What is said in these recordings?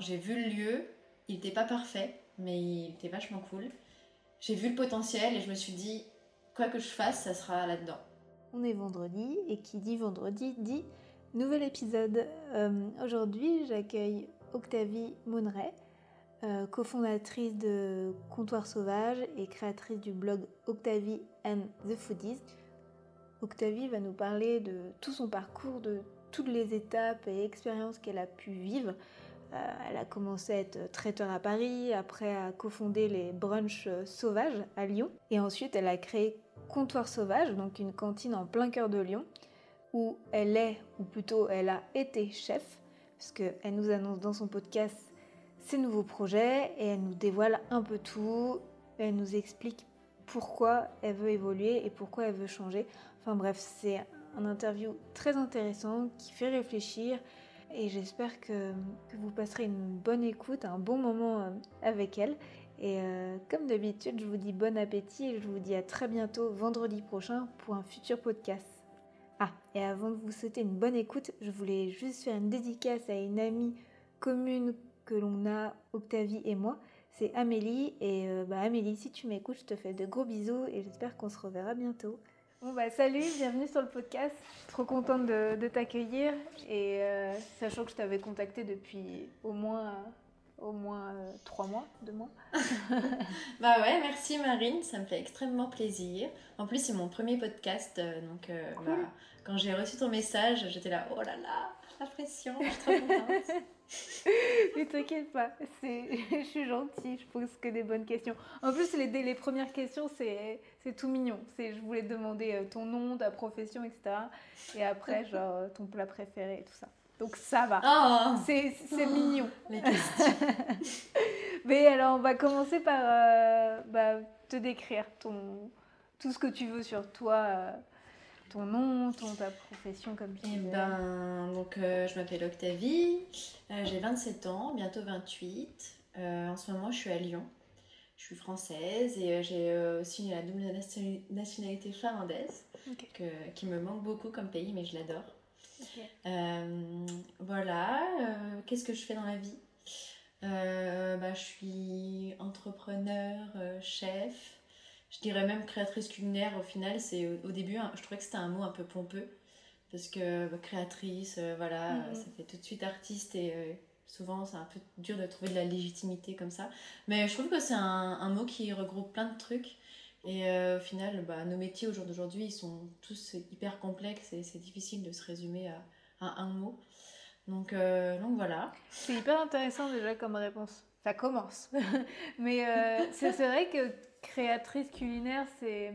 j'ai vu le lieu, il n'était pas parfait, mais il était vachement cool. J'ai vu le potentiel et je me suis dit, quoi que je fasse, ça sera là-dedans. On est vendredi et qui dit vendredi dit nouvel épisode. Euh, aujourd'hui, j'accueille Octavie Mouneret, euh, cofondatrice de Comptoir Sauvage et créatrice du blog Octavie and the Foodies. Octavie va nous parler de tout son parcours, de toutes les étapes et expériences qu'elle a pu vivre. Euh, elle a commencé à être traiteur à Paris, après à cofonder les brunchs sauvages à Lyon. Et ensuite, elle a créé Comptoir Sauvage, donc une cantine en plein cœur de Lyon, où elle est, ou plutôt elle a été chef, parce qu'elle nous annonce dans son podcast ses nouveaux projets et elle nous dévoile un peu tout. Elle nous explique pourquoi elle veut évoluer et pourquoi elle veut changer. Enfin bref, c'est un interview très intéressant qui fait réfléchir et j'espère que, vous passerez une bonne écoute, un bon moment euh, avec elle. Et euh, comme d'habitude, je vous dis bon appétit et je vous dis à très bientôt vendredi prochain pour un futur podcast. Ah, et avant de vous souhaiter une bonne écoute, je voulais juste faire une dédicace à une amie commune que l'on a, Octavie et moi. C'est Amélie. Et euh, bah, Amélie, si tu m'écoutes, je te fais de gros bisous et j'espère qu'on se reverra bientôt. Bon bah salut, bienvenue sur le podcast. Trop contente de, t'accueillir et euh, sachant que je t'avais contacté depuis au moins au moins euh, trois mois, deux mois. bah ouais, merci Marine, ça me fait extrêmement plaisir. En plus c'est mon premier podcast, donc bah, quand j'ai reçu ton message, j'étais là, oh là là, la pression, je suis trop contente. Mais t'inquiète pas, je suis gentille, je pose que des bonnes questions. En plus, les, les premières questions, c'est tout mignon. Je voulais te demander euh, ton nom, ta profession, etc. Et après, genre, euh, ton plat préféré et tout ça. Donc ça va. Oh. c'est oh. mignon. Les questions. Mais alors, on va commencer par euh, bah, te décrire ton, tout ce que tu veux sur toi ton nom, ton, ta profession comme tu eh ben, donc, euh, je m'appelle Octavie, euh, j'ai 27 ans, bientôt 28. Euh, en ce moment, je suis à Lyon. Je suis française et j'ai aussi la double nationalité finlandaise, qui me manque beaucoup comme pays, mais je l'adore. voilà, qu'est-ce que je fais dans la vie? Bah, Je suis entrepreneur, chef, je dirais même créatrice culinaire au final c'est au, début je trouvais que c'était un mot un peu pompeux. Parce que bah, créatrice euh, voilà mhm. ça fait tout de suite artiste et euh, souvent c'est un peu dur de trouver de la légitimité comme ça. Mais je trouve que c'est un, mot qui regroupe plein de trucs. Et euh, au final bah, nos métiers au jour d'aujourd'hui ils sont tous hyper complexes et c'est difficile de se résumer à, à un mot. Donc, donc voilà. C'est hyper intéressant déjà comme réponse. Ça commence. Mais c'est vrai que créatrice culinaire, c'est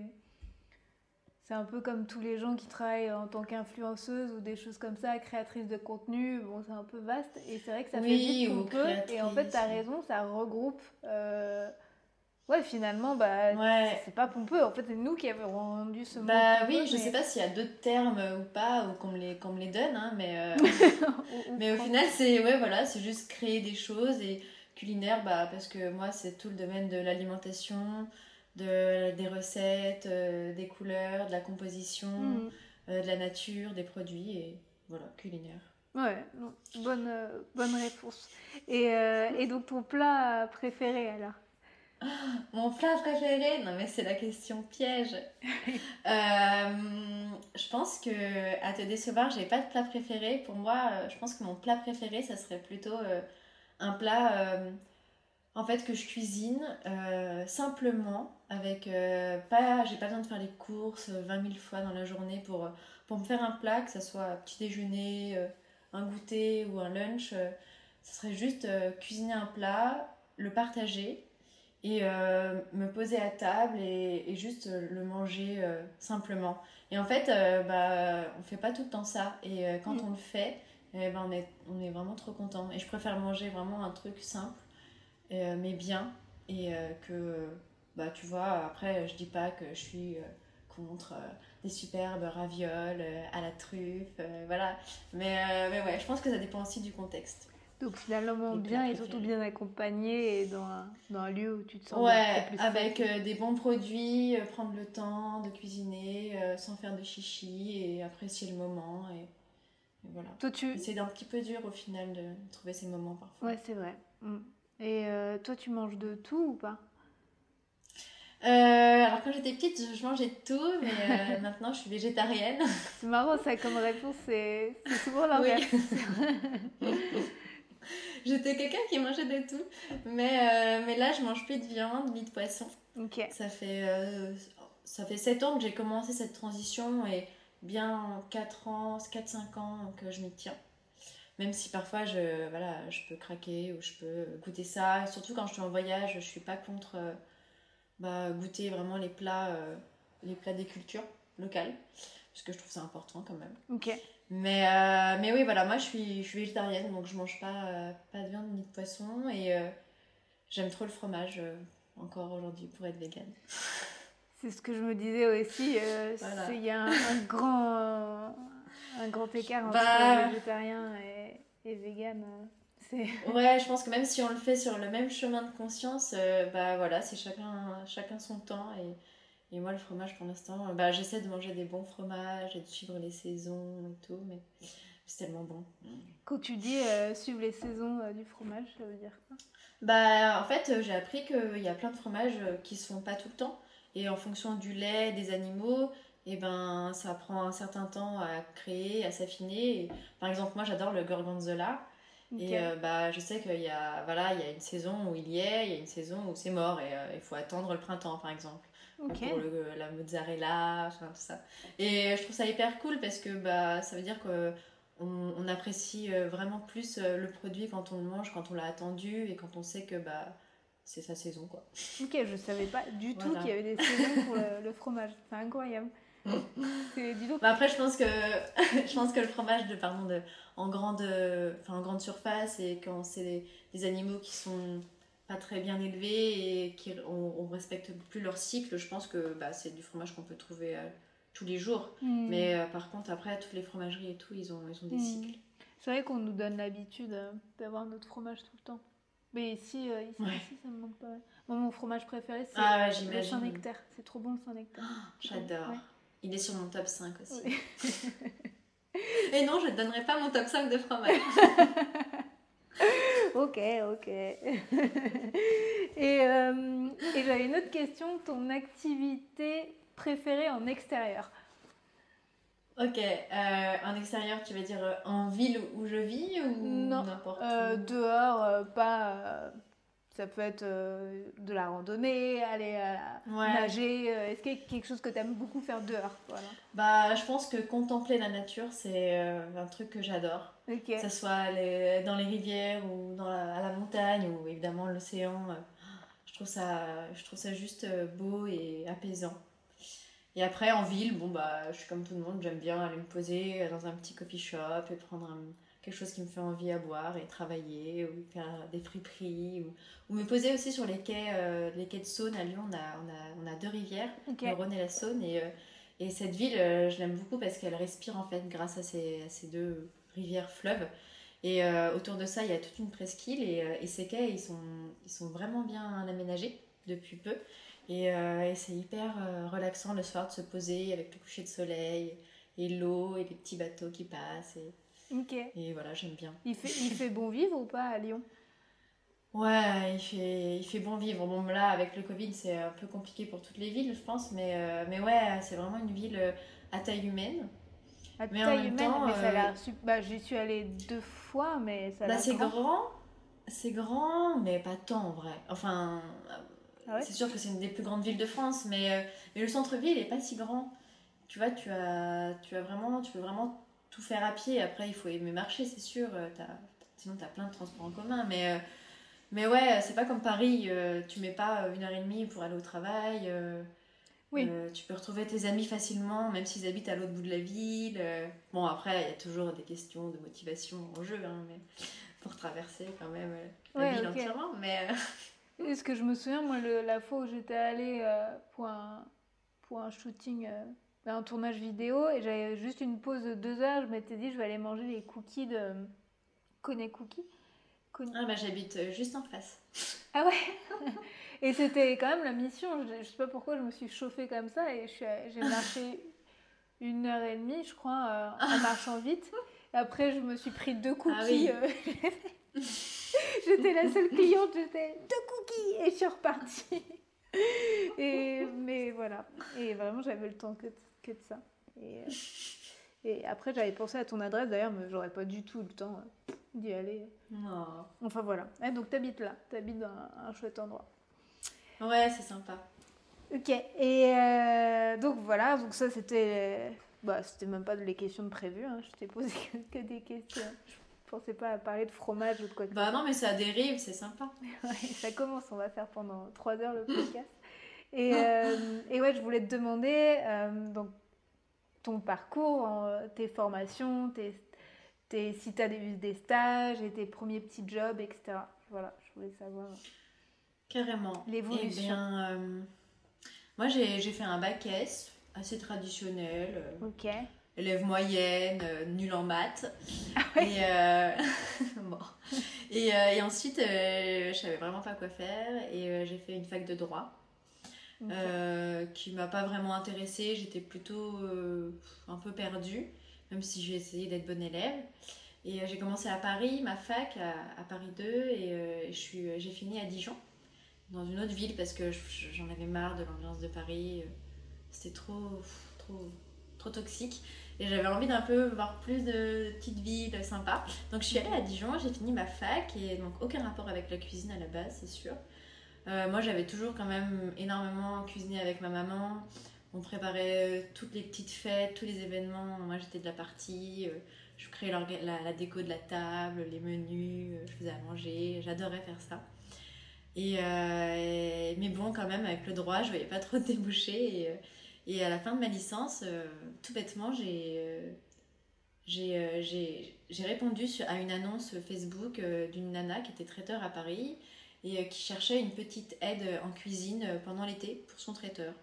c'est un peu comme tous les gens qui travaillent en tant qu'influenceuse ou des choses comme ça, créatrice de contenu. Bon, c'est un peu vaste et c'est vrai que ça fait vite qu'on peut. Et en fait, tu as raison, ça regroupe. Euh, ouais, finalement, bah, c'est pas pompeux. En fait, c'est nous qui avons rendu ce mot. Bah oui, je sais pas s'il y a d'autres termes ou pas, ou qu'on me les, les donne, hein, mais, euh, mais au final, c'est ouais, voilà, juste créer des choses et culinaire bah, parce que moi c'est tout le domaine de l'alimentation, de, des recettes, euh, des couleurs, de la composition, mm. euh, de la nature, des produits et voilà, culinaire. Ouais, bonne, euh, bonne réponse. Et, et, donc ton plat préféré alors? Mon plat préféré? Non mais c'est la question piège. je pense que à te décevoir, j'ai pas de plat préféré. Pour moi, je pense que mon plat préféré, ça serait plutôt un plat euh, en fait que je cuisine euh, simplement avec euh, pas j'ai pas besoin de faire les courses 20 000 fois dans la journée pour, pour me faire un plat que ce soit petit déjeuner un goûter ou un lunch ce serait juste cuisiner un plat le partager et me poser à table et, juste le manger simplement. Et en fait, bah, on fait pas tout le temps ça. Et quand mm. on le fait, eh ben on, est, on est vraiment trop content. Et je préfère manger vraiment un truc simple, euh, mais bien. Et euh, que, bah, tu vois, après, je dis pas que je suis euh, contre des superbes ravioles à la truffe, voilà. Mais, mais ouais, je pense que ça dépend aussi du contexte. Donc finalement bien et surtout bien accompagné et dans un, dans un, lieu où tu te sens ouais, plus avec des bons produits, prendre le temps de cuisiner sans faire de chichi et apprécier le moment. Et voilà. Toi, tu... C'est un petit peu dur au final de trouver ces moments parfois. Ouais, c'est vrai. Mm. Et euh, toi, tu manges de tout ou pas? Euh, alors quand j'étais petite, je mangeais de tout, mais euh, maintenant je suis végétarienne. C'est marrant ça comme réponse, c'est souvent l'inverse. j'étais quelqu'un qui mangeait de tout, mais, mais là je mange plus de viande ni de poisson. Ok. Ça fait, ça fait 7 ans que j'ai commencé cette transition et bien 4 ans, 4-5 ans que je m'y tiens. Même si parfois je, voilà, je peux craquer ou je peux goûter ça. Surtout quand je suis en voyage, je suis pas contre euh, bah, goûter vraiment les plats, euh, les plats des cultures locales. Parce que je trouve ça important quand même. Ok. Mais, euh, mais oui, voilà, moi je suis, je suis végétarienne, donc je mange pas, pas de viande ni de poisson. Et j'aime trop le fromage encore aujourd'hui pour être végane. C'est ce que je me disais aussi. Il y a un grand un grand écart entre bah... végétarien et, et vegan. Euh, ouais, je pense que même si on le fait sur le même chemin de conscience, euh, bah voilà, c'est chacun, chacun son temps. Et, et moi, le fromage, pour l'instant, bah, j'essaie de manger des bons fromages et de suivre les saisons et tout, mais c'est tellement bon. Quand tu dis euh, suivre les saisons du fromage, ça veut dire quoi? Bah, en fait, j'ai appris qu'il y a plein de fromages qui se font pas tout le temps. Et en fonction du lait, des animaux, et ben ça prend un certain temps à créer, à s'affiner. Par exemple, moi j'adore le gorgonzola. Et euh, bah, je sais qu'il y, a, voilà, il y a une saison où il y est, il y a une saison où c'est mort et euh, il faut attendre le printemps par exemple. Pour le, la mozzarella, enfin, tout ça. Et je trouve ça hyper cool parce que bah, ça veut dire qu'on on apprécie euh, vraiment plus le produit quand on le mange, quand on l'a attendu et quand on sait que bah, c'est sa saison. Quoi. Ok, je savais pas du tout qu'il y avait des saisons pour le, le fromage. C'est incroyable. Bah après, je pense que je pense que le fromage de pardon de en grande enfin en grande surface et quand c'est des, animaux qui sont pas très bien élevés et qui on, respecte plus leur cycle, je pense que bah, c'est du fromage qu'on peut trouver euh, tous les jours. Hmm. Mais euh, par contre, après, toutes les fromageries et tout, ils ont, ils ont des hmm. cycles. C'est vrai qu'on nous donne l'habitude euh, d'avoir notre fromage tout le temps. Mais ici, ici, ça me manque pas. Moi, mon fromage préféré, c'est ah le Saint-Nectaire. C'est trop bon le Saint-Nectaire. J'adore. Il est sur mon top 5 aussi. Et non, je ne donnerai pas mon top 5 de fromage. ok, ok. et, euh, et j'avais une autre question. Ton activité préférée en extérieur? Ok, euh, en extérieur, tu veux dire euh, en ville où je vis ou n'importe où? Dehors, pas ça peut être euh, de la randonnée, aller nager. Euh, est-ce qu'il y a quelque chose que tu aimes beaucoup faire dehors voilà. Bah, je pense que contempler la nature, c'est euh, un truc que j'adore. Que ce soit dans les rivières ou dans à la montagne ou évidemment l'océan. je, trouve ça, je trouve ça juste beau et apaisant. Et après, en ville, bon, bah, je suis comme tout le monde, j'aime bien aller me poser dans un petit coffee shop et prendre un quelque chose qui me fait envie à boire et travailler ou faire des friperies ou, me poser aussi sur les quais, euh, les quais de Saône à Lyon. On a, on a, on a deux rivières, le Rhône et la Saône. Et, euh, et cette ville, euh, je l'aime beaucoup parce qu'elle respire en fait grâce à ces, ces deux rivières fleuves. Et autour de ça, il y a toute une presqu'île et, et, ces quais, ils sont, ils sont vraiment bien aménagés depuis peu. Et, et c'est hyper relaxant le soir de se poser avec le coucher de soleil et l'eau et les petits bateaux qui passent. Et. Et voilà, j'aime bien. Il fait, il fait bon vivre ou pas à Lyon? Ouais, il fait, il fait bon vivre. Bon, là, avec le Covid, c'est un peu compliqué pour toutes les villes, je pense. Mais, euh, mais ouais, c'est vraiment une ville euh, à taille humaine. À taille humaine, mais ça a. Euh, bah, j'y suis allée deux fois, mais ça a bah, C'est grand. C'est grand, mais pas tant en vrai. Enfin, ah c'est sûr que c'est une des plus grandes villes de France, mais, mais le centre-ville est pas si grand. Tu vois, tu as, tu as vraiment, tu peux vraiment tout faire à pied. Après, il faut aimer marcher, c'est sûr. Euh, sinon, tu as plein de transports en commun. Mais, euh, mais ouais, c'est pas comme Paris. Euh, tu mets pas une heure et demie pour aller au travail. oui. tu peux retrouver tes amis facilement, même s'ils habitent à l'autre bout de la ville. Bon, après, il y a toujours des questions de motivation en jeu, hein, mais pour traverser quand même la ville entièrement. Mais. Est-ce que je me souviens, moi, la fois où j'étais allée pour, un, pour un shooting un tournage vidéo et j'avais juste une pause de deux heures. Je m'étais dit, je vais aller manger les cookies de Kone Cookie. Ah bah j'habite euh, juste en face. Ah ouais? Et c'était quand même la mission. Je, sais pas pourquoi je me suis chauffée comme ça et j'ai marché une heure et demie, je crois, euh, en marchant vite. Après, je me suis pris deux cookies. Ah j'étais la seule cliente, j'étais deux cookies et je suis repartie. et, mais voilà. Et vraiment, j'avais le temps que, que de ça. Et, et après, j'avais pensé à ton adresse d'ailleurs, mais j'aurais pas du tout le temps d'y aller. Non. Enfin voilà. Et donc, t'habites là. T'habites dans un, un chouette endroit. Ouais, c'est sympa. Ok. Et euh, donc voilà. Donc ça, c'était. Bah, c'était même pas les questions de prévues. Hein. Je t'ai posé que, des questions. Je pensais pas à parler de fromage ou de quoi que Bah non, mais ça dérive, c'est sympa. ça commence. On va faire pendant trois heures le podcast. Et, euh, et ouais, je voulais te demander. Euh, donc ton parcours, tes formations, tes, tes, si tu as des, des, stages et tes premiers petits jobs, etc. Voilà, je voulais savoir. Carrément. L'évolution. Eh bien, euh, moi, j'ai fait un bac S, assez traditionnel. Ok. Élève moyenne, euh, nulle en maths. Ah et, bon. et, et, ensuite, je savais vraiment pas quoi faire. Et j'ai fait une fac de droit. Euh, qui m'a pas vraiment intéressée. J'étais plutôt euh, un peu perdue, même si j'ai essayé d'être bonne élève. Et euh, j'ai commencé à Paris, ma fac, à, Paris 2, et j'ai fini à Dijon, dans une autre ville, parce que j'en avais marre de l'ambiance de Paris. C'était trop, trop, trop toxique. Et j'avais envie d'un peu voir plus de petites villes sympas. Donc je suis allée à Dijon, j'ai fini ma fac, et donc aucun rapport avec la cuisine à la base, c'est sûr. Euh, moi, j'avais toujours quand même énormément cuisiné avec ma maman. On préparait euh, toutes les petites fêtes, tous les événements. Moi, j'étais de la partie. Euh, je créais la, déco de la table, les menus, je faisais à manger. J'adorais faire ça. Et, mais bon, quand même, avec le droit, je voyais pas trop de débouchés. Et, et à la fin de ma licence, tout bêtement, j'ai j'ai répondu à une annonce Facebook d'une nana qui était traiteur à Paris et euh, qui cherchait une petite aide en cuisine euh, pendant l'été pour son traiteur.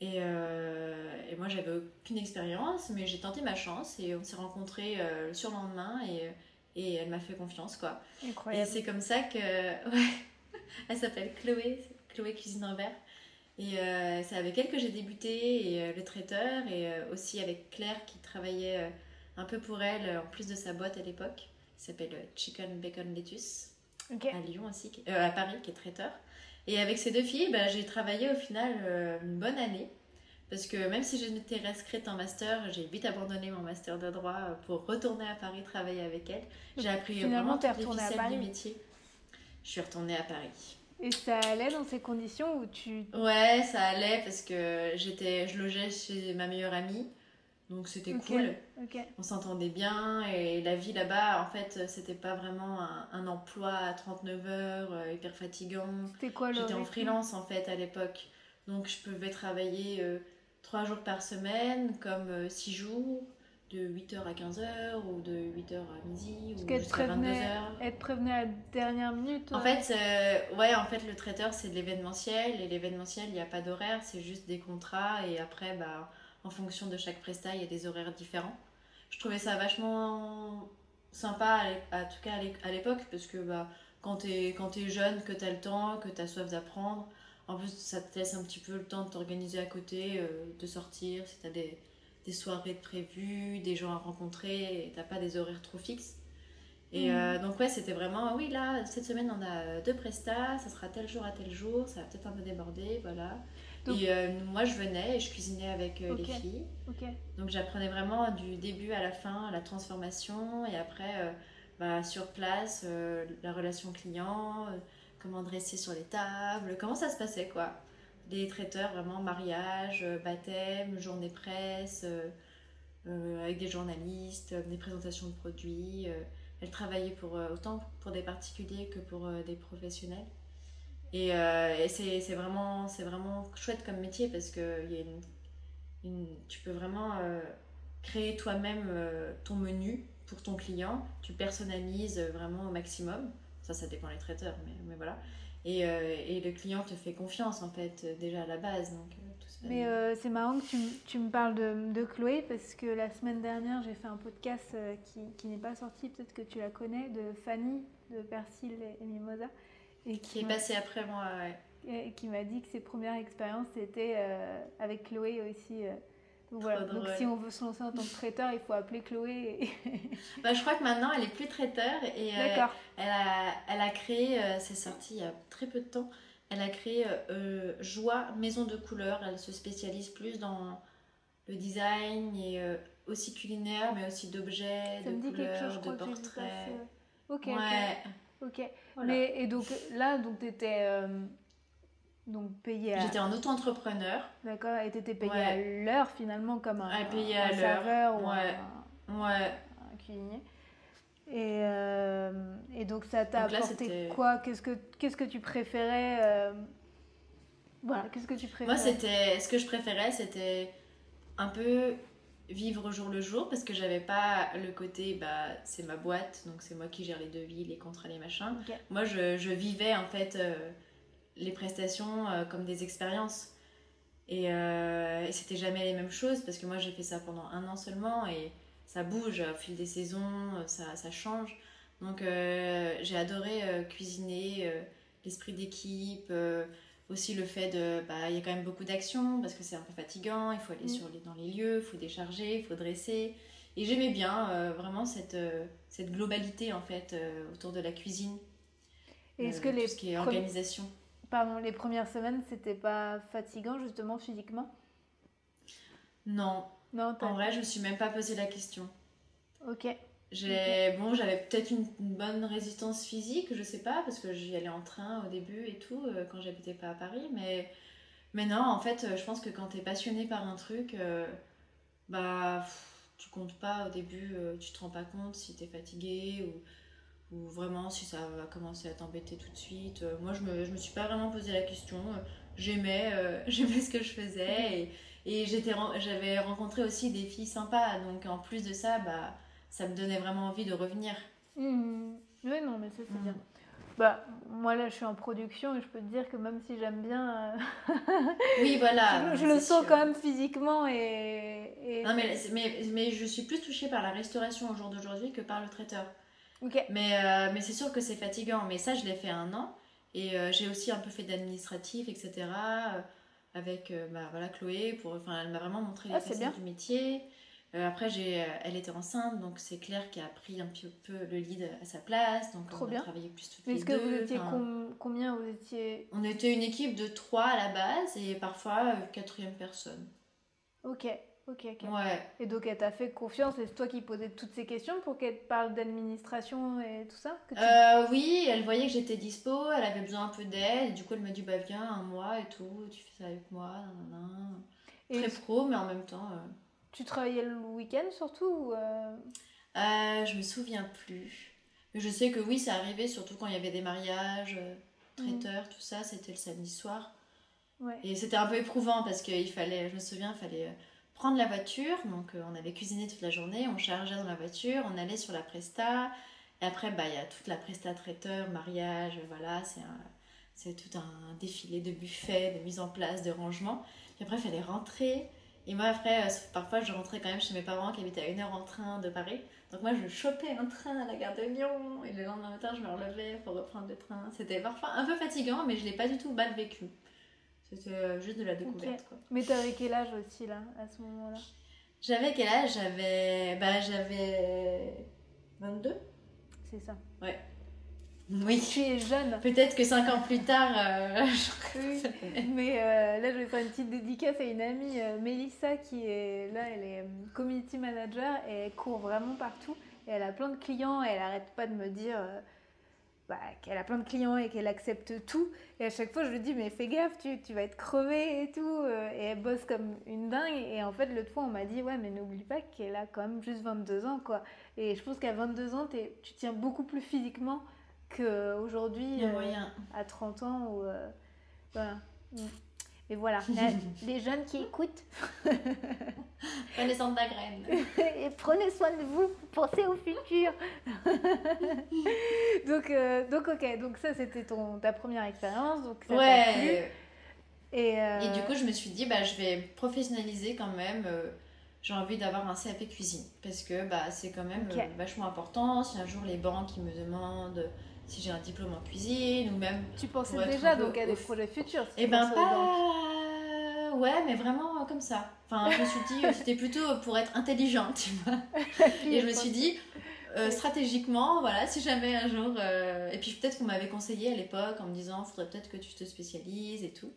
Et, euh, et moi, j'avais aucune expérience, mais j'ai tenté ma chance et on s'est rencontrés le surlendemain et, et elle m'a fait confiance, quoi. Incroyable. Et c'est comme ça que. Ouais, elle s'appelle Chloé, Chloé Cuisine en verre. Et c'est avec elle que j'ai débuté, et le traiteur, et aussi avec Claire qui travaillait un peu pour elle, en plus de sa boîte à l'époque, qui s'appelle Chicken Bacon Lettuce à Lyon aussi, euh, à Paris, qui est traiteur. Et avec ces deux filles, bah, j'ai travaillé au final euh, une bonne année. Parce que même si je m'étais inscrite en master, j'ai vite abandonné mon master de droit euh, pour retourner à Paris travailler avec elles. J'ai appris vraiment toutes les ficelles du métier. Je suis retournée à Paris. Et ça allait dans ces conditions où tu... Ouais, ça allait parce que j'étais, je logeais chez ma meilleure amie. Donc c'était cool. On s'entendait bien et la vie là-bas, en fait, c'était pas vraiment un, emploi à 39 heures, euh, hyper fatigant. C'était quoi J'étais en freelance en fait à l'époque. Donc je pouvais travailler euh, 3 jours par semaine, comme 6 euh, jours, de 8h à 15h ou de 8h à midi ou jusqu'à 22h. Être prévenu à la dernière minute En fait, ouais, en fait, le traiteur c'est de l'événementiel et l'événementiel, il n'y a pas d'horaire, c'est juste des contrats et après, bah en fonction de chaque presta, il y a des horaires différents. Je trouvais ça vachement sympa, à, tout cas à l'époque, parce que bah, quand tu es, es, jeune, que tu as le temps, que tu as soif d'apprendre, en plus ça te laisse un petit peu le temps de t'organiser à côté, euh, de sortir, si tu as des, des, soirées prévues, des gens à rencontrer, et t'as pas des horaires trop fixes. Et mmh. euh, donc ouais, c'était vraiment, oui là, cette semaine on a deux prestats, ça sera tel jour à tel jour, ça va peut-être un peu déborder, voilà. Et euh, moi, je venais et je cuisinais avec euh, les filles. Donc j'apprenais vraiment du début à la fin la transformation et après, euh, bah, sur place, la relation client, comment dresser sur les tables, comment ça se passait quoi. Les traiteurs, vraiment mariage, baptême, journée presse, avec des journalistes, des présentations de produits. elle travaillait pour, autant pour des particuliers que pour des professionnels. Et, euh, c'est vraiment, vraiment chouette comme métier parce que tu peux vraiment euh, créer toi-même euh, ton menu pour ton client. Tu personnalises vraiment au maximum. Ça, ça dépend des traiteurs, mais voilà. Et, et, le client te fait confiance en fait déjà à la base. Donc, mais c'est marrant que tu, tu, me parles de, de, Chloé parce que la semaine dernière j'ai fait un podcast qui, qui n'est pas sorti, peut-être que tu la connais, de Fanny de Persil et Mimosa. Et qui, est passé après moi, ouais. Et qui m'a dit que ses premières expériences c'était euh, avec Chloé aussi. Euh, voilà. Donc si on veut se lancer en tant que traiteur, il faut appeler Chloé. bah, je crois que maintenant elle est plus traiteur et elle, a, elle a créé, c'est sorti il y a très peu de temps, elle a créé Joie Maison de couleurs. Elle se spécialise plus dans le design et aussi culinaire, mais aussi d'objets, de couleurs, de portraits. Ok. Ouais. Ok. Mais, et donc là, donc tu étais euh, donc payé à... J'étais en auto-entrepreneur. D'accord, et tu étais payé à l'heure finalement comme un, payé à serveur ou ouais. un, ouais. un cuisinier. Et, euh, et donc ça t'a apporté quoi? Qu'est-ce que qu'est-ce que tu préférais euh, Voilà, qu'est-ce que tu préférais? Moi, c'était ce que je préférais, c'était un peu vivre au jour le jour parce que j'avais pas le côté bah c'est ma boîte donc c'est moi qui gère les devis les contrats les machins moi je, je, vivais en fait euh, les prestations euh, comme des expériences. Et, euh, et c'était jamais les mêmes choses parce que moi j'ai fait ça pendant un an seulement et ça bouge au fil des saisons ça, ça change. Donc j'ai adoré cuisiner l'esprit d'équipe aussi le fait de bah il y a quand même beaucoup d'actions parce que c'est un peu fatigant il faut aller mm. sur les, dans les lieux il faut décharger il faut dresser. Et j'aimais bien euh, vraiment cette, euh, cette globalité en fait euh, autour de la cuisine. Et est-ce que les tout ce qui est organisation pardon les premières semaines c'était pas fatigant justement physiquement non. Non en vrai je me suis même pas posé la question. Ok. J'ai bon, j'avais peut-être une, bonne résistance physique, je sais pas, parce que j'y allais en train au début et tout, euh, quand j'habitais pas à Paris. Mais, mais non, en fait, euh, je pense que quand t'es passionné par un truc, euh, bah, tu comptes pas au début, tu te rends pas compte si t'es fatigué ou, ou vraiment si ça va commencer à t'embêter tout de suite. moi, je me, je me suis pas vraiment posé la question. J'aimais, j'aimais ce que je faisais et, et j'étais, j'avais rencontré aussi des filles sympas. Donc, en plus de ça, bah ça me donnait vraiment envie de revenir. Mmh. Oui, non, mais ça c'est mmh. bien. Bah, moi là je suis en production et je peux te dire que même si j'aime bien. Euh, oui, voilà. je, le sens quand même physiquement et. Non, mais, mais, mais, je suis plus touchée par la restauration au jour d'aujourd'hui que par le traiteur. Mais, euh, mais c'est sûr que c'est fatigant. Mais ça, je l'ai fait un an et euh, j'ai aussi un peu fait d'administratif, etc. avec bah, voilà, Chloé. Pour, elle m'a vraiment montré les ah, du métier. Euh, après, j'ai, euh, elle était enceinte, donc c'est Claire qui a pris un petit peu le lead à sa place. Donc Trop on bien. a travaillé plus toutes Mais les est-ce que vous étiez combien vous étiez? On était une équipe de trois à la base et parfois euh, quatrième personne. Ok, ok, ok. Ouais. Et donc elle t'a fait confiance et c'est toi qui posais toutes ces questions pour qu'elle parle d'administration et tout ça Oui, elle voyait que j'étais dispo, elle avait besoin un peu d'aide. Du coup, elle m'a dit bah viens un mois et tout, tu fais ça avec moi. Très pro, mais en même temps. Tu travaillais le week-end surtout ou euh... Euh, Je me souviens plus. Mais je sais que oui, ça arrivait surtout quand il y avait des mariages, euh, traiteurs, tout ça, c'était le samedi soir. Ouais. Et c'était un peu éprouvant parce qu'il fallait, je me souviens, il fallait euh, prendre la voiture. Donc on avait cuisiné toute la journée, on chargeait dans la voiture, on allait sur la presta. Et après, bah, il y a toute la presta traiteur, mariage, voilà, c'est tout un défilé de buffets, de mise en place, de rangement. Et après, il fallait rentrer. Et moi, après, euh, parfois, je rentrais quand même chez mes parents qui habitaient à une heure en train de Paris. Donc, moi, je chopais un train à la gare de Lyon. Et le lendemain matin, je me relevais pour reprendre le train. C'était parfois un peu fatigant, mais je ne l'ai pas du tout mal vécu. C'était euh, juste de la découverte. Quoi. Mais t'avais quel âge aussi, là, à ce moment-là? J'avais quel âge? J'avais. Bah, j'avais. 22 C'est ça. Ouais. Oui. Tu es jeune. Peut-être que 5 ans plus tard. Euh, Mais euh, là, je vais faire une petite dédicace à une amie, euh, Mélissa, qui est là, elle est community manager et elle court vraiment partout. Et elle a plein de clients et elle arrête pas de me dire bah, qu'elle a plein de clients et qu'elle accepte tout. Et à chaque fois, je lui dis, mais fais gaffe, tu, tu vas être crevé et tout. Et elle bosse comme une dingue. Et en fait, l'autre fois, on m'a dit, ouais, mais n'oublie pas qu'elle a quand même juste 22 ans, quoi. Et je pense qu'à 22 ans, tu tiens beaucoup plus physiquement qu'aujourd'hui, euh, à 30 ans, ou euh, voilà. Et voilà, les jeunes qui écoutent. prenez soin de la graine. Et prenez soin de vous, pensez au futur. donc, euh, donc, ok, donc ça c'était ton, ta première expérience. Donc ça ouais. Et, Et, du coup, je me suis dit, bah, je vais professionnaliser quand même. j'ai envie d'avoir un CAP cuisine parce que bah, c'est quand même vachement important. Si un jour les banques qui me demandent si j'ai un diplôme en cuisine ou même. Tu pensais déjà donc à des projets futurs Eh ben pas. ouais, mais vraiment comme ça. Enfin, je me suis dit, c'était plutôt pour être intelligente, tu vois. Et je me suis dit, stratégiquement, voilà, si jamais un jour. et puis peut-être qu'on m'avait conseillé à l'époque en me disant, faudrait peut-être que tu te spécialises et tout.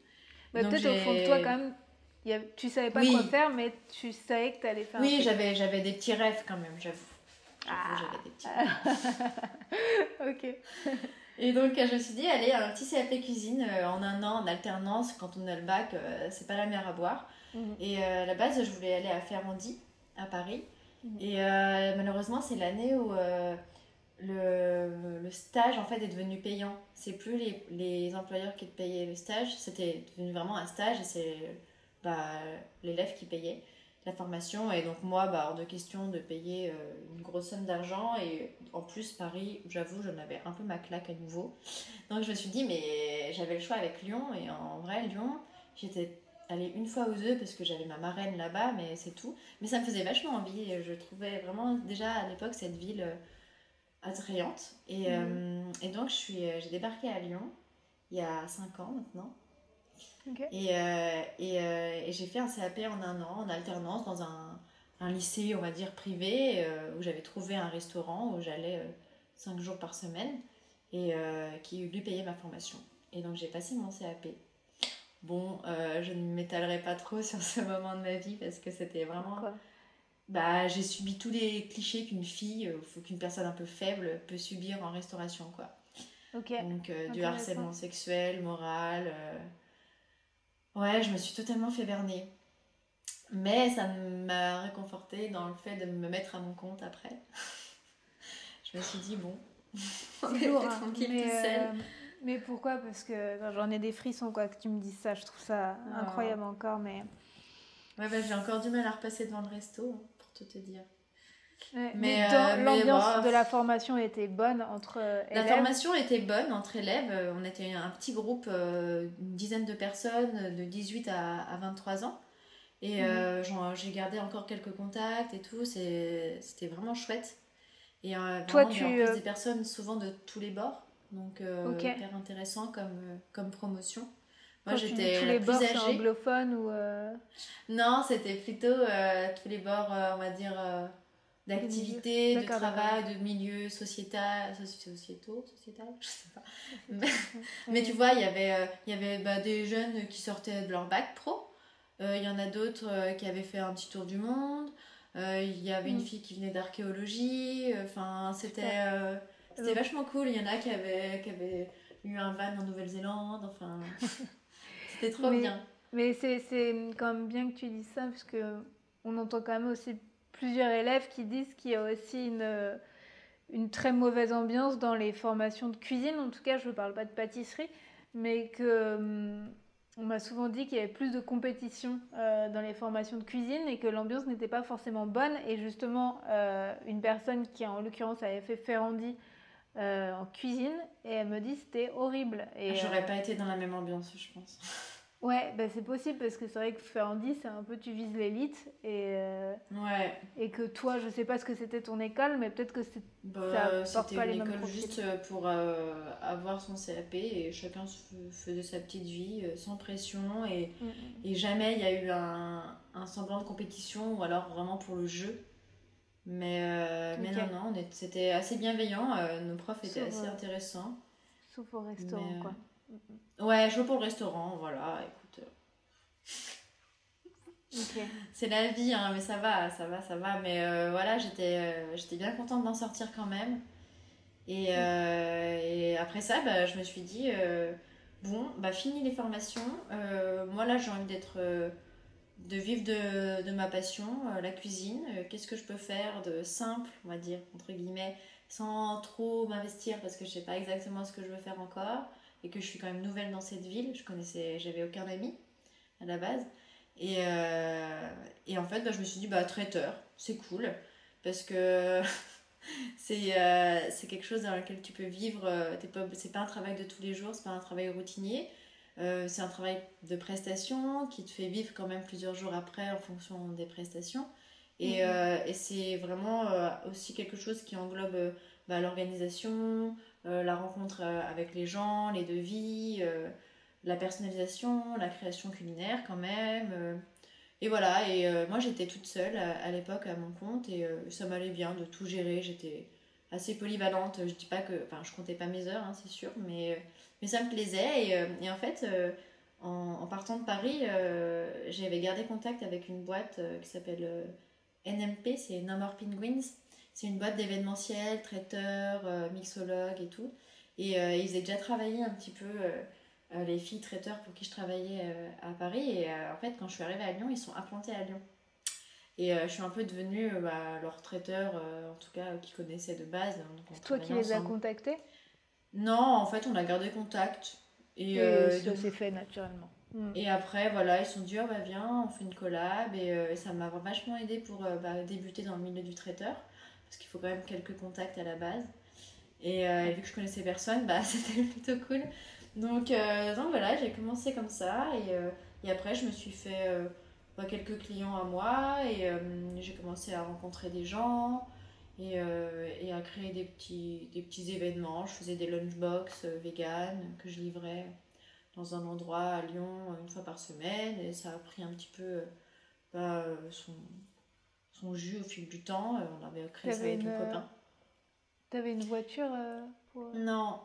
Bah, peut-être au fond de toi, quand même, y a... tu savais pas quoi faire, mais tu savais que tu allais faire Oui, j'avais, j'avais des petits rêves quand même, j'avoue. Ah. J'avais des petits rêves. ok. Et donc, je me suis dit, allez, un petit CAP cuisine euh, en un an, en alternance, quand on a le bac, euh, c'est pas la mer à boire. Mhm. Et euh, à la base, je voulais aller à Ferrandi, à Paris. Mhm. Et malheureusement, c'est l'année où le, le, stage en fait est devenu payant. C'est plus les, les, employeurs qui te payaient le stage, c'était devenu vraiment un stage et c'est bah, l'élève qui payait la formation. Et donc moi, bah, hors de question de payer euh, une grosse somme d'argent. Et en plus, Paris, j'avoue, j'en avais un peu ma claque à nouveau. Donc je me suis dit, mais j'avais le choix avec Lyon. Et en vrai, Lyon, j'étais allée une fois aux deux parce que j'avais ma marraine là-bas, mais c'est tout. Mais ça me faisait vachement envie. Je trouvais vraiment déjà à l'époque cette ville euh, attrayante. Et, mhm. euh, et donc j'ai débarqué à Lyon il y a 5 ans maintenant. Et, euh, et, euh, et j'ai fait un CAP en un an, en alternance, dans un, un lycée, on va dire, privé, euh, où j'avais trouvé un restaurant où j'allais cinq jours par semaine et qui lui payait ma formation. Et donc j'ai passé mon CAP. Bon, je ne m'étalerai pas trop sur ce moment de ma vie parce que c'était vraiment... bah, j'ai subi tous les clichés qu'une fille, qu'une personne un peu faible peut subir en restauration, quoi. Donc du harcèlement sexuel, moral, Ouais, je me suis totalement fait berner. Mais ça m'a réconforté dans le fait de me mettre à mon compte après. je me suis dit, bon, on est lourd, hein. tranquille mais, euh, mais pourquoi? Parce que j'en ai des frissons, quoi, que tu me dises ça. Je trouve ça ah. incroyable encore, mais... Ouais, bah, j'ai encore du mal à repasser devant le resto, hein, pour tout te dire mais, euh, l'ambiance de la formation était bonne entre euh, élèves. La formation était bonne entre élèves. Euh, on était un petit groupe, une dizaine de personnes, de 18 à, 23 ans. Et mhm. j'ai gardé encore quelques contacts et tout. C'était vraiment chouette. Et Toi, tu... en plus des personnes souvent de tous les bords. Donc, hyper intéressant comme, comme promotion. Moi, j'étais tous les bords, anglophone ou Non, c'était plutôt tous les bords, on va dire d'activités, de travail, de milieu sociétal, sociétaux, sociétal, je sais pas. Mais, tu vois, il y avait, euh, il y avait bah, des jeunes qui sortaient de leur bac pro. Euh, il y en a d'autres euh, qui avaient fait un petit tour du monde. Il y avait une mm. fille qui venait d'archéologie. Enfin, c'était c'était vachement cool. Il y en a qui avaient, qui avaient eu un van en Nouvelle-Zélande. Enfin, c'était trop bien. Mais c'est quand même bien que tu dises ça, parce que on entend quand même aussi plusieurs élèves qui disent qu'il y a aussi une, une très mauvaise ambiance dans les formations de cuisine. En tout cas, je ne parle pas de pâtisserie, mais que hum, on m'a souvent dit qu'il y avait plus de compétition euh, dans les formations de cuisine et que l'ambiance n'était pas forcément bonne. Et justement, euh, une personne qui, en l'occurrence, avait fait Ferrandi euh, en cuisine, et elle me dit c'était horrible. Et j'aurais pas été dans la même ambiance, je pense. Ouais, bah c'est possible parce que c'est vrai que Ferrandi, c'est un peu tu vises l'élite et, euh, ouais. et que toi, je sais pas ce que c'était ton école, mais peut-être que c'est, bah, les mêmes école juste euh, pour euh, avoir son CAP et chacun faisait sa petite vie sans pression et, mm, mm. et jamais il y a eu un, un, semblant de compétition ou alors vraiment pour le jeu. Mais, mais non, non, c'était assez bienveillant, nos profs étaient assez intéressants. Sauf au restaurant, quoi. Ouais, je veux pour le restaurant, voilà, écoute. C'est la vie, hein, mais ça va, ça va, ça va. Mais euh, voilà, j'étais euh, j'étais bien contente d'en sortir quand même. Et, euh, et après ça, bah, je me suis dit, bon, bah fini les formations. moi là, j'ai envie d'être, de vivre de, de ma passion, la cuisine. Qu'est-ce que je peux faire de simple, on va dire, entre guillemets, sans trop m'investir parce que je sais pas exactement ce que je veux faire encore et que je suis quand même nouvelle dans cette ville. Je connaissais, j'avais aucun ami à la base. Et, euh, et en fait, bah, je me suis dit, bah, traiteur, c'est cool. Parce que c'est euh, quelque chose dans lequel tu peux vivre. Euh, c'est pas un travail de tous les jours, c'est pas un travail routinier. c'est un travail de prestation qui te fait vivre quand même plusieurs jours après en fonction des prestations. Et, mhm. et c'est vraiment aussi quelque chose qui englobe bah, l'organisation, euh, la rencontre euh, avec les gens, les devis, la personnalisation, la création culinaire quand même. et voilà, et moi j'étais toute seule à, l'époque à mon compte et ça m'allait bien de tout gérer. J'étais assez polyvalente. Je dis pas que. Enfin, je comptais pas mes heures, hein, c'est sûr, mais, mais ça me plaisait. Et, en fait, en, partant de Paris, j'avais gardé contact avec une boîte qui s'appelle NMP, c'est No More Penguins. C'est une boîte d'événementiel, traiteurs, euh, mixologues et tout. Et euh, ils avaient déjà travaillé un petit peu, euh, les filles traiteurs pour qui je travaillais à Paris. Et en fait, quand je suis arrivée à Lyon, ils sont implantés à Lyon. Et je suis un peu devenue bah, leur traiteur, en tout cas, qui connaissait de base. C'est toi qui les as contactés? Non, en fait, on a gardé contact. Et, ça s'est fait naturellement. Mm. Et après, voilà, ils se sont dit, oh bah viens, on fait une collab. Et, ça m'a vachement aidé pour bah, débuter dans le milieu du traiteur parce qu'il faut quand même quelques contacts à la base. Et, euh, vu que je connaissais personne, bah, c'était plutôt cool. Donc, euh, donc voilà, j'ai commencé comme ça. Et, euh, et, après, je me suis fait bah, quelques clients à moi. Et j'ai commencé à rencontrer des gens. Et, et, à créer des petits, des petits événements. Je faisais des lunchbox vegan que je livrais dans un endroit à Lyon une fois par semaine. Et ça a pris un petit peu bah, son, son jus au fil du temps. Euh, on avait créé ça avec une... un copain. T'avais une voiture euh, pour... Non,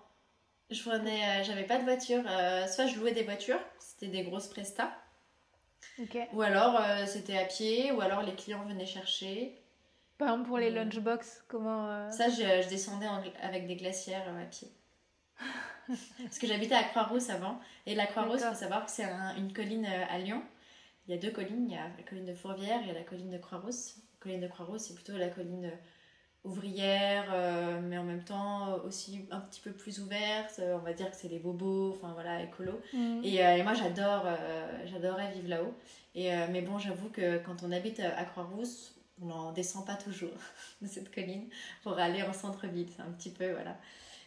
je prenais, euh, j'avais pas de voiture. soit je louais des voitures, c'était des grosses prestats. Ou alors c'était à pied, ou alors les clients venaient chercher. Par exemple pour les lunchbox, comment Ça, je, descendais avec des glacières à pied. Parce que j'habitais à Croix-Rousse avant. Et la Croix-Rousse, il faut savoir que c'est une colline à Lyon. Il y a deux collines, il y a la colline de Fourvière et la colline de Croix-Rousse colline de Croix-Rousse, c'est plutôt la colline euh, ouvrière, euh, mais en même temps aussi un petit peu plus ouverte. Euh, on va dire que c'est les bobos, enfin voilà, écolo. Mm. Et, moi, j'adore, j'adorais vivre là-haut. Et, mais bon, j'avoue que quand on habite à Croix-Rousse, on n'en descend pas toujours de cette colline pour aller en centre-ville. C'est un petit peu, voilà.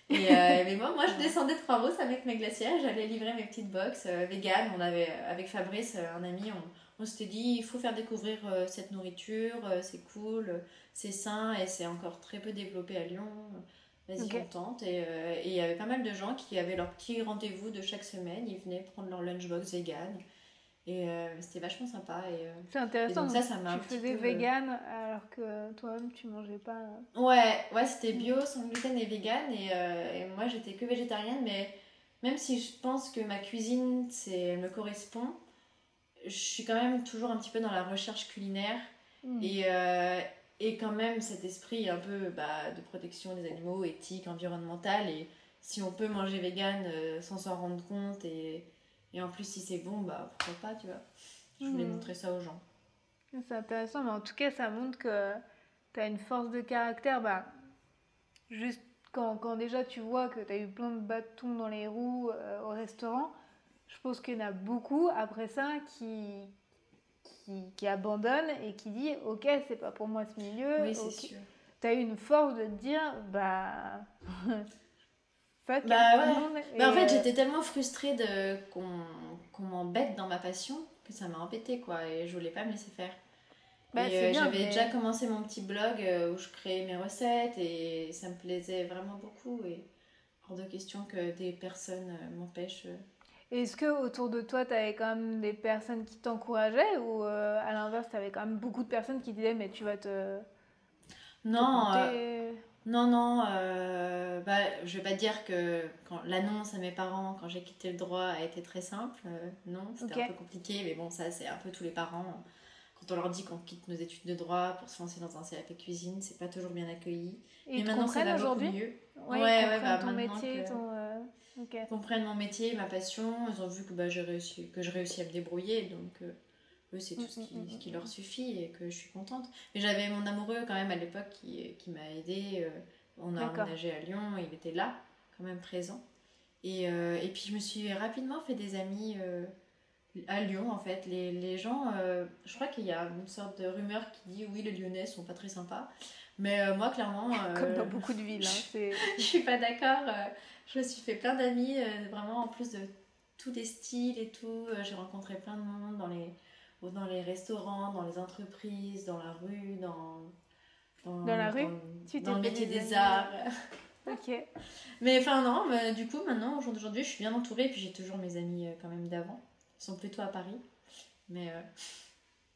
Et, mais moi, moi, je descendais de Croix-Rousse avec mes glacières, j'allais livrer mes petites box vegan. On avait, avec Fabrice, un ami, on, on s'était dit il faut faire découvrir euh, cette nourriture, euh, c'est cool, c'est sain et c'est encore très peu développé à Lyon. Vas-y, on tente. Euh, et il y avait pas mal de gens qui avaient leur petit rendez-vous de chaque semaine. Ils venaient prendre leur lunchbox vegan. Et c'était vachement sympa. Et, c'est intéressant. ça, ça m'a tu faisais vegan alors que toi-même tu mangeais pas. Ouais, ouais c'était bio, sans gluten et vegan. Et, et moi j'étais que végétarienne, mais même si je pense que ma cuisine c'est, elle me correspond, je suis quand même toujours un petit peu dans la recherche culinaire hmm. et, euh, et quand même cet esprit un peu bah, de protection des animaux, éthique, environnemental et si on peut manger vegan euh, sans s'en rendre compte et, et en plus si c'est bon, bah pourquoi pas, tu vois. Je voulais hmm. montrer ça aux gens. C'est intéressant, mais en tout cas ça montre que tu as une force de caractère, bah juste quand, quand déjà tu vois que tu as eu plein de bâtons dans les roues euh, au restaurant, je pense qu'il y en a beaucoup après ça qui, qui, qui abandonnent et qui disent Ok, c'est pas pour moi ce milieu. Oui, c'est sûr. Tu as eu une force de te dire Bah. fuck. Bah ouais. Bah, en fait, j'étais tellement frustrée de qu'on m'embête dans ma passion que ça m'a embêtée, quoi. Et je voulais pas me laisser faire. Bah, euh, j'avais déjà commencé mon petit blog euh, où je créais mes recettes et ça me plaisait vraiment beaucoup. Et hors de question que des personnes euh, m'empêchent est-ce que autour de toi, tu avais quand même des personnes qui t'encourageaient ou euh, à l'inverse, tu avais quand même beaucoup de personnes qui disaient mais tu vas te... Non, euh, non, non. Euh, bah, je vais pas dire que quand l'annonce à mes parents quand j'ai quitté le droit a été très simple. non, c'était un peu compliqué, mais bon, ça c'est un peu tous les parents. Quand on leur dit qu'on quitte nos études de droit pour se lancer dans un CAP cuisine, c'est pas toujours bien accueilli. Et mais maintenant, ça va aujourd'hui mieux. Ouais, ouais, bah, ton métier, ton Okay. Ils comprennent mon métier, ma passion. Ils ont vu que, bah, j'ai réussi, que je réussis à me débrouiller. Donc, euh, eux, c'est tout mm, ce, qui, mm, qui, mm, leur suffit et que je suis contente. Mais j'avais mon amoureux quand même à l'époque qui, qui m'a aidé. Euh, on a emménagé à Lyon, il était là, quand même présent. Et, euh, et puis, je me suis rapidement fait des amis à Lyon, en fait. Les, les gens, je crois qu'il y a une sorte de rumeur qui dit oui, les Lyonnais sont pas très sympas. Mais moi, clairement. Comme dans beaucoup de villes. Hein, je suis pas d'accord je me suis fait plein d'amis, euh, vraiment en plus de tous les styles et tout. Euh, j'ai rencontré plein de monde dans les, dans les restaurants, dans les entreprises, dans la rue, dans. Dans, la rue? Dans, le métier des, arts. ok. Mais enfin, non, mais du coup, maintenant, aujourd'hui, je suis bien entourée. Et puis j'ai toujours mes amis euh, quand même d'avant. Ils sont plutôt à Paris. Mais. euh,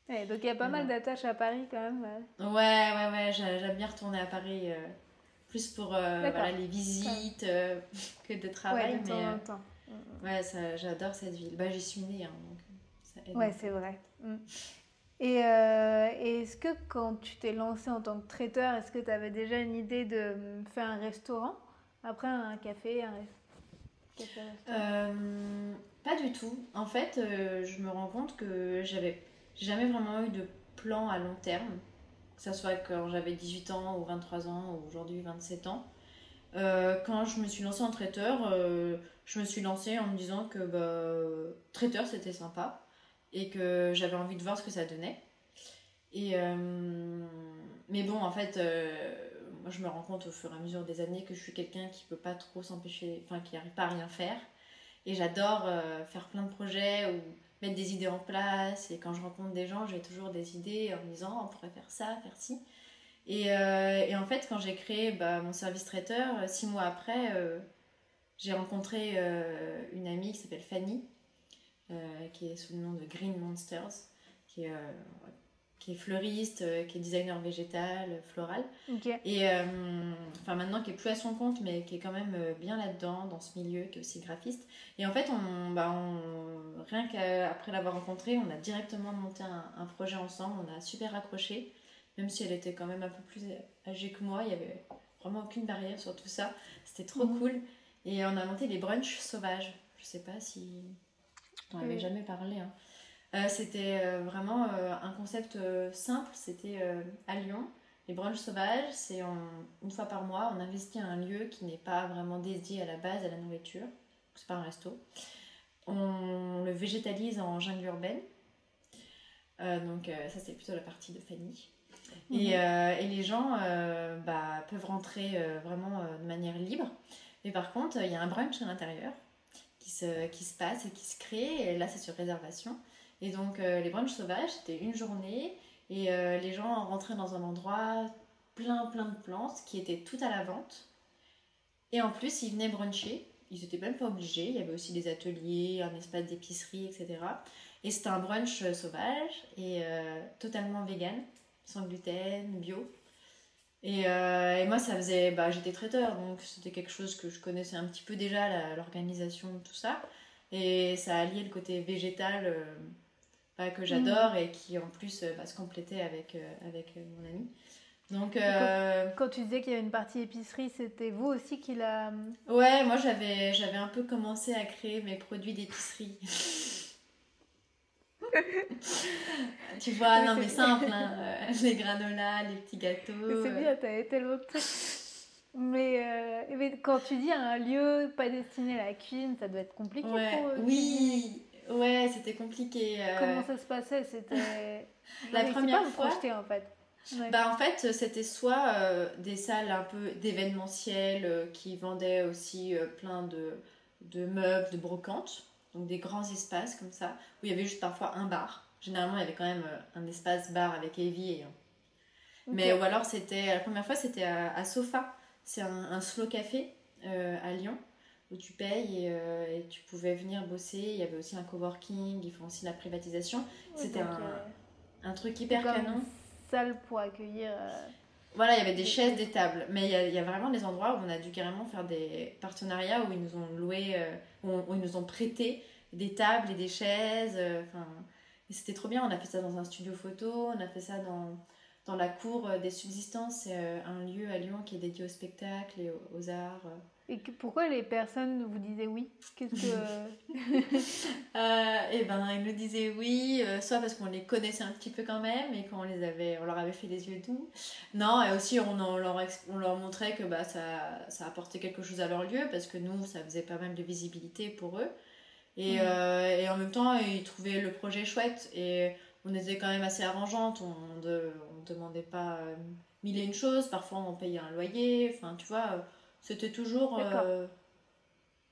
Ouais, donc il y a pas mal d'attaches à Paris quand même. ouais. Ouais, ouais, ouais, j'a- j'aime bien retourner à Paris. euh, plus pour voilà, les visites que de travail. ouais, de temps en temps. ouais, j'adore cette ville. Bah, j'y suis née, hein, donc ça aide. Ouais, c'est vrai. Mm. Et, euh, et est-ce que quand tu t'es lancé en tant que traiteur, est-ce que tu avais déjà une idée de faire un restaurant Après un café, un café Euh, pas du tout. En fait, euh, je me rends compte que j'avais jamais vraiment eu de plan à long terme, que ce soit quand j'avais 18 ans ou 23 ans ou aujourd'hui 27 ans. Quand je me suis lancée en traiteur, je me suis lancée en me disant que bah, traiteur c'était sympa et que j'avais envie de voir ce que ça donnait. Et, euh, mais bon, en fait, euh, moi je me rends compte au fur et à mesure des années que je suis quelqu'un qui peut pas trop s'empêcher, enfin qui n'arrive pas à rien faire. Et j'adore euh, faire plein de projets ou mettre des idées en place. Et quand je rencontre des gens, j'ai toujours des idées en me disant on pourrait faire ça, faire ci. Et, en fait, quand j'ai créé bah, mon service traiteur, six mois après, j'ai rencontré une amie qui s'appelle Fanny, qui est sous le nom de Green Monsters, qui est, euh, qui est fleuriste, euh, qui est designer végétal, floral. Et euh, enfin maintenant qui est plus à son compte, mais qui est quand même euh, bien là-dedans, dans ce milieu, qui est aussi graphiste. Et en fait, on, bah, on- rien qu'après l'avoir rencontrée, on a directement monté un, un projet ensemble, on a super accroché, même si elle était quand même un peu plus âgée que moi, il y avait vraiment aucune barrière sur tout ça. C'était trop Mhm. cool. Et on a monté les brunchs sauvages. Je sais pas si on n'avait Oui. jamais parlé. hein. Euh, c'était euh, vraiment euh, un concept simple. C'était à Lyon. Les brunchs sauvages, c'est une fois par mois, on investit un lieu qui n'est pas vraiment dédié à la base à la nourriture. C'est pas un resto. On le végétalise en jungle urbaine. Donc ça c'est plutôt la partie de Fanny. Et, et les gens bah, peuvent rentrer vraiment de manière libre. Mais par contre, il y a un brunch à l'intérieur qui se, qui se passe et qui se crée. Et là, c'est sur réservation. Et donc, euh, les brunchs sauvages, c'était une journée. Et euh, les gens rentraient dans un endroit plein, plein de plantes qui étaient toutes à la vente. Et en plus, ils venaient bruncher. Ils n'étaient même pas obligés. Il y avait aussi des ateliers, un espace d'épicerie, etc. Et c'était un brunch sauvage et euh, totalement vegan, sans gluten, bio. Et, euh, et moi, ça faisait. Bah, J'étais traiteur, donc c'était quelque chose que je connaissais un petit peu déjà, l'organisation, tout ça. Et ça alliait le côté végétal euh, bah, que j'adore et qui en plus euh, bah, se complétait avec, euh, avec mon ami. Donc, euh, Quand tu disais qu'il y avait une partie épicerie, c'était vous aussi qui l'a. ouais, moi j'avais j'avais un peu commencé à créer mes produits d'épicerie. tu vois, non mais simple, hein, euh, les granolas, les petits gâteaux. C'est euh, bien, t'avais tellement de. Mais, euh, mais quand tu dis un lieu pas destiné à la cuisine, ça doit être compliqué Ouais, pour cuisiner. oui, ouais, c'était compliqué. euh, Comment ça se passait? C'était. La première pas fois- projeter, en fait. Ouais. Bah en fait, c'était soit des salles un peu d'événementiel qui vendaient aussi plein de, de meubles, de brocantes, donc des grands espaces comme ça, où il y avait juste parfois un bar. Généralement, il y avait quand même euh, un espace bar avec. Ok. Mais ou alors, c'était la première fois, c'était à, à Sofa. C'est un, un slow café euh, à Lyon où tu payes et, euh, et tu pouvais venir bosser. Il y avait aussi un coworking, ils font aussi la privatisation. C'était un, euh, un truc hyper canon. une salle pour accueillir. Voilà, il y avait des chaises, des tables. Mais il y a, il y a vraiment des endroits où on a dû carrément faire des partenariats où ils nous ont loué, euh, où, où ils nous ont prêté des tables et des chaises. euh, Enfin, et c'était trop bien. On a fait ça dans un studio photo, on a fait ça dans, dans la cour euh, des subsistances. C'est un lieu à Lyon qui est dédié au spectacle et aux, aux arts. Et que- pourquoi les personnes vous disaient oui? Qu'est-ce que. Euh, et ben, ils nous disaient oui, euh, soit parce qu'on les connaissait un petit peu quand même et qu'on les avait, on leur avait fait les yeux doux. Non, et aussi on, en- leur, ex- on leur montrait que bah, ça, ça apportait quelque chose à leur lieu parce que nous, ça faisait pas mal de visibilité pour eux. Et, Mhm. euh, et en même temps, ils trouvaient le projet chouette et on était quand même assez arrangeante. On de, on demandait pas euh, mille et une choses. Parfois, on payait un loyer. Enfin, tu vois, c'était toujours euh,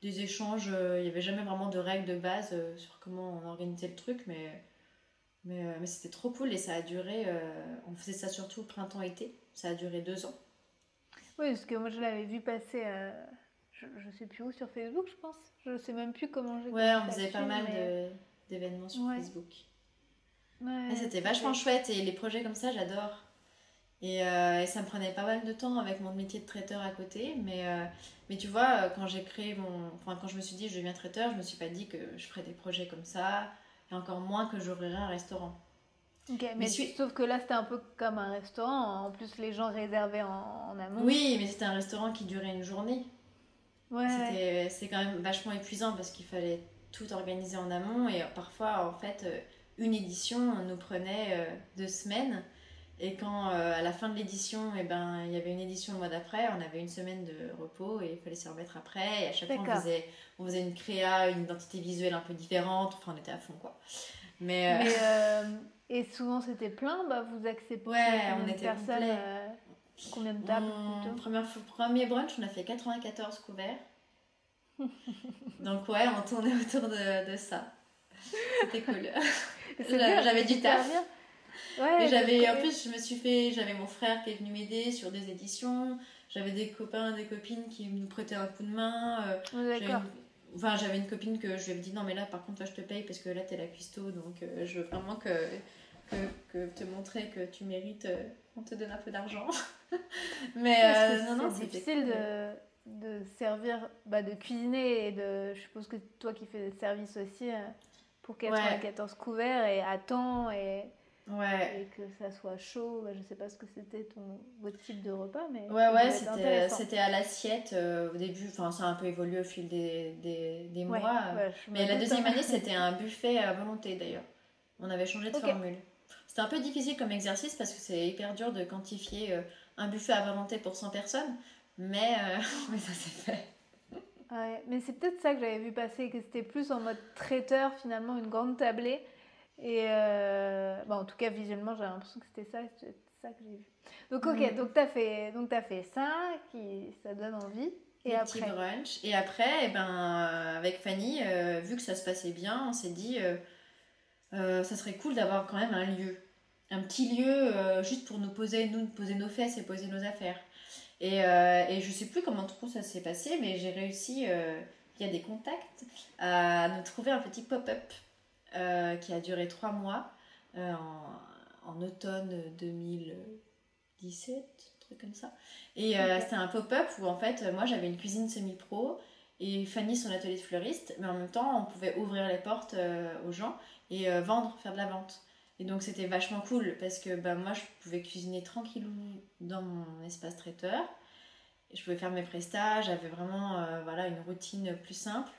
des échanges. euh, Il n'y avait jamais vraiment de règles de base euh, sur comment on organisait le truc, mais, mais, euh, mais c'était trop cool et ça a duré. euh, on faisait ça surtout printemps-été. Ça a duré deux ans. Oui, parce que moi je l'avais vu passer, je, je, sais plus où, sur Facebook, je pense. Je sais même plus comment j'ai. Ouais, on faisait pas mal d'événements sur Facebook. Ouais, c'était vachement chouette et les projets comme ça, j'adore. Et, et, ça me prenait pas mal de temps avec mon métier de traiteur à côté, mais mais tu vois, euh, quand j'ai créé mon. Enfin, quand je me suis dit je deviens traiteur, je me suis pas dit que je ferais des projets comme ça, et encore moins que j'ouvrirais un restaurant. Ok, mais, sauf que là c'était un peu comme un restaurant, en plus les gens réservaient en, amont. Oui, mais c'était un restaurant qui durait une journée. Ouais. C'est quand même vachement épuisant parce qu'il fallait tout organiser en amont et parfois en fait euh, une édition nous prenait euh, deux semaines. Et quand euh, à la fin de l'édition, eh ben, il y avait une édition le mois d'après, on avait une semaine de repos et il fallait s'y remettre après. Et à chaque fois, on faisait, on faisait une créa, une identité visuelle un peu différente. Enfin, on était à fond, quoi. Mais, euh, euh, et souvent, c'était plein. Bah, vous acceptez ouais, on était personnes, Combien de tables on... Premier, premier brunch, on a fait 94 couverts. Donc, ouais, on tournait autour de, de ça. C'était cool. J'avais du taf. Ouais, j'avais, en plus, je me suis fait, j'avais mon frère qui est venu m'aider sur des éditions, j'avais des copains, des copines qui nous prêtaient un coup de main. Euh, D'accord. Enfin, j'avais une copine que je lui ai dit non, mais là, par contre, là, je te paye parce que là, t'es la cuistot, donc euh, je veux vraiment que, que, que, te montrer que tu mérites euh, qu'on te donne un peu d'argent. mais euh, non, non, c'est difficile de, de servir, bah, de cuisiner et de. Je suppose que toi qui fais des services aussi pour 94 couverts et à temps et Ouais. Et que ça soit chaud. Je sais pas ce que c'était ton votre type de repas, mais. Ouais, ouais, c'était, c'était à l'assiette euh, au début. Enfin, ça a un peu évolué au fil des, des, des mois. mais la deuxième année, c'était un buffet à volonté d'ailleurs. On avait changé de formule. C'était un peu difficile comme exercice parce que c'est hyper dur de quantifier euh, un buffet à volonté pour 100 personnes. Mais, euh, mais ça s'est fait. Ouais, mais c'est peut-être ça que j'avais vu passer, que c'était plus en mode traiteur finalement, une grande tablée et euh, bon, en tout cas, visuellement, j'ai l'impression que c'était ça, ça que j'ai vu. Donc, ok, mm. donc tu as, fait, donc as fait ça, qui, ça donne envie. Et après? brunch. Et après, eh ben, euh, avec Fanny, euh, vu que ça se passait bien, on s'est dit, ça serait cool d'avoir quand même un lieu. Un petit lieu juste pour nous poser, nous, poser nos fesses et poser nos affaires. Et, et je sais plus comment trop ça s'est passé, mais j'ai réussi, via des contacts, à nous trouver un petit pop-up euh, qui a duré trois mois euh, en, automne 2017, un truc comme ça. Et euh, c'était un pop-up où en fait, moi j'avais une cuisine semi-pro et Fanny son atelier de fleuriste, mais en même temps on pouvait ouvrir les portes aux gens et vendre, faire de la vente. Et donc c'était vachement cool parce que bah, moi je pouvais cuisiner tranquillou dans mon espace traiteur. Je pouvais faire mes prestats, j'avais vraiment voilà, une routine plus simple.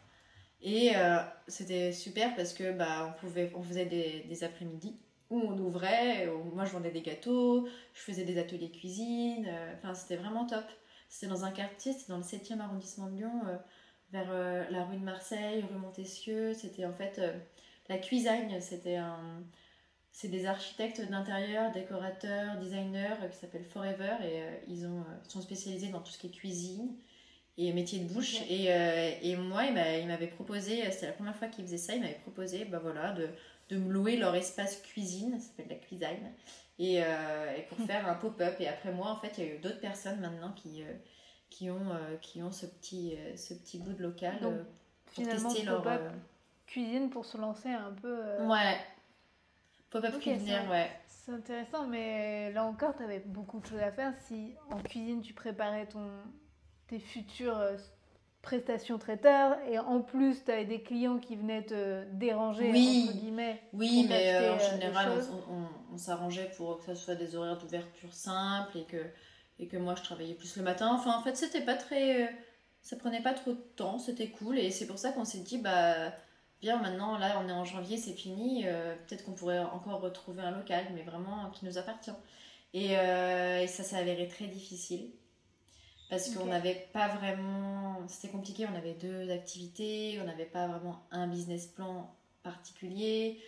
Et euh, c'était super parce que bah, on, pouvait, on faisait des, après-midi où on ouvrait, moi je vendais des gâteaux, je faisais des ateliers cuisine, euh, enfin c'était vraiment top. C'était dans un quartier, c'était dans le 7e arrondissement de Lyon, euh, vers la rue de Marseille, rue Montesquieu. C'était en fait la cuisine, c'était un. C'est des architectes d'intérieur, décorateurs, designers qui s'appellent Forever et ils ont, sont spécialisés dans tout ce qui est cuisine et métier de bouche. Et, euh, et, moi, il m'avait proposé, c'était la première fois qu'il faisait ça, il m'avait proposé bah voilà, de, de, me louer leur espace cuisine, ça s'appelle la cuisine, et, euh, et pour faire un pop-up. Et après moi, en fait, il y a eu d'autres personnes maintenant qui, euh, qui, ont, qui ont ce petit, ce petit bout de local pour tester leur. Cuisine pour se lancer un peu. Ouais. Pop-up culinaire, ouais. C'est intéressant, mais là encore, tu avais beaucoup de choses à faire. Si en cuisine, tu préparais ton, tes futures euh, prestations traiteurs et en plus tu avais des clients qui venaient te déranger oui. entre guillemets oui mais euh, en euh, général on, s'arrangeait pour que ça soit des horaires d'ouverture simples et que et que moi je travaillais plus le matin. Enfin en fait c'était pas très ça prenait pas trop de temps c'était cool et c'est pour ça qu'on s'est dit bah bien maintenant là on est en janvier c'est fini peut-être qu'on pourrait encore retrouver un local mais vraiment qui nous appartient. Et, et ça s'est avéré très difficile parce qu'on n'avait pas vraiment. C'était compliqué, on avait deux activités, on n'avait pas vraiment un business plan particulier.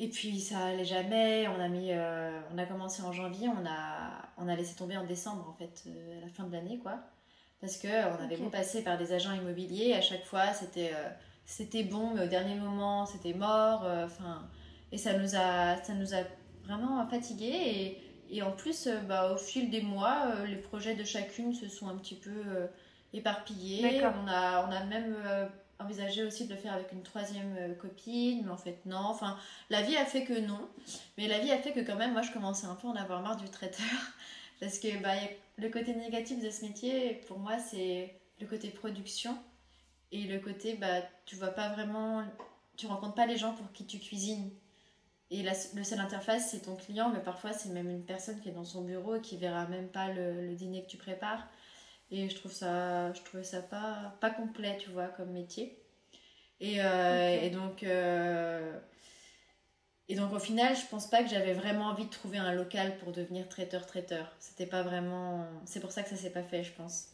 Et puis ça allait jamais. On a mis, euh, on a commencé en janvier, on a, on a laissé tomber en décembre en fait, euh, à la fin de l'année quoi. Parce que on avait beau passer par des agents immobiliers, à chaque fois c'était, euh, c'était bon, mais au dernier moment c'était mort. Enfin, et ça nous a, ça nous a vraiment fatigués et Et en plus, bah, au fil des mois, les projets de chacune se sont un petit peu éparpillés. On a, on a même envisagé aussi de le faire avec une troisième copine, mais en fait non. Enfin, la vie a fait que non. Mais la vie a fait que quand même, moi, je commençais un peu à en avoir marre du traiteur. Parce que bah, le côté négatif de ce métier, pour moi, c'est le côté production. Et le côté, bah, tu vois pas vraiment, tu rencontres pas les gens pour qui tu cuisines. Et la, le seul interface, c'est ton client, mais parfois, c'est même une personne qui est dans son bureau et qui verra même pas le, dîner que tu prépares. Et je trouve ça, je trouvais ça pas, pas complet, tu vois, comme métier. Et, euh, et donc, euh, et donc au final, je pense pas que j'avais vraiment envie de trouver un local pour devenir traiteur-traiteur. C'était pas vraiment. C'est pour ça que ça s'est pas fait, je pense.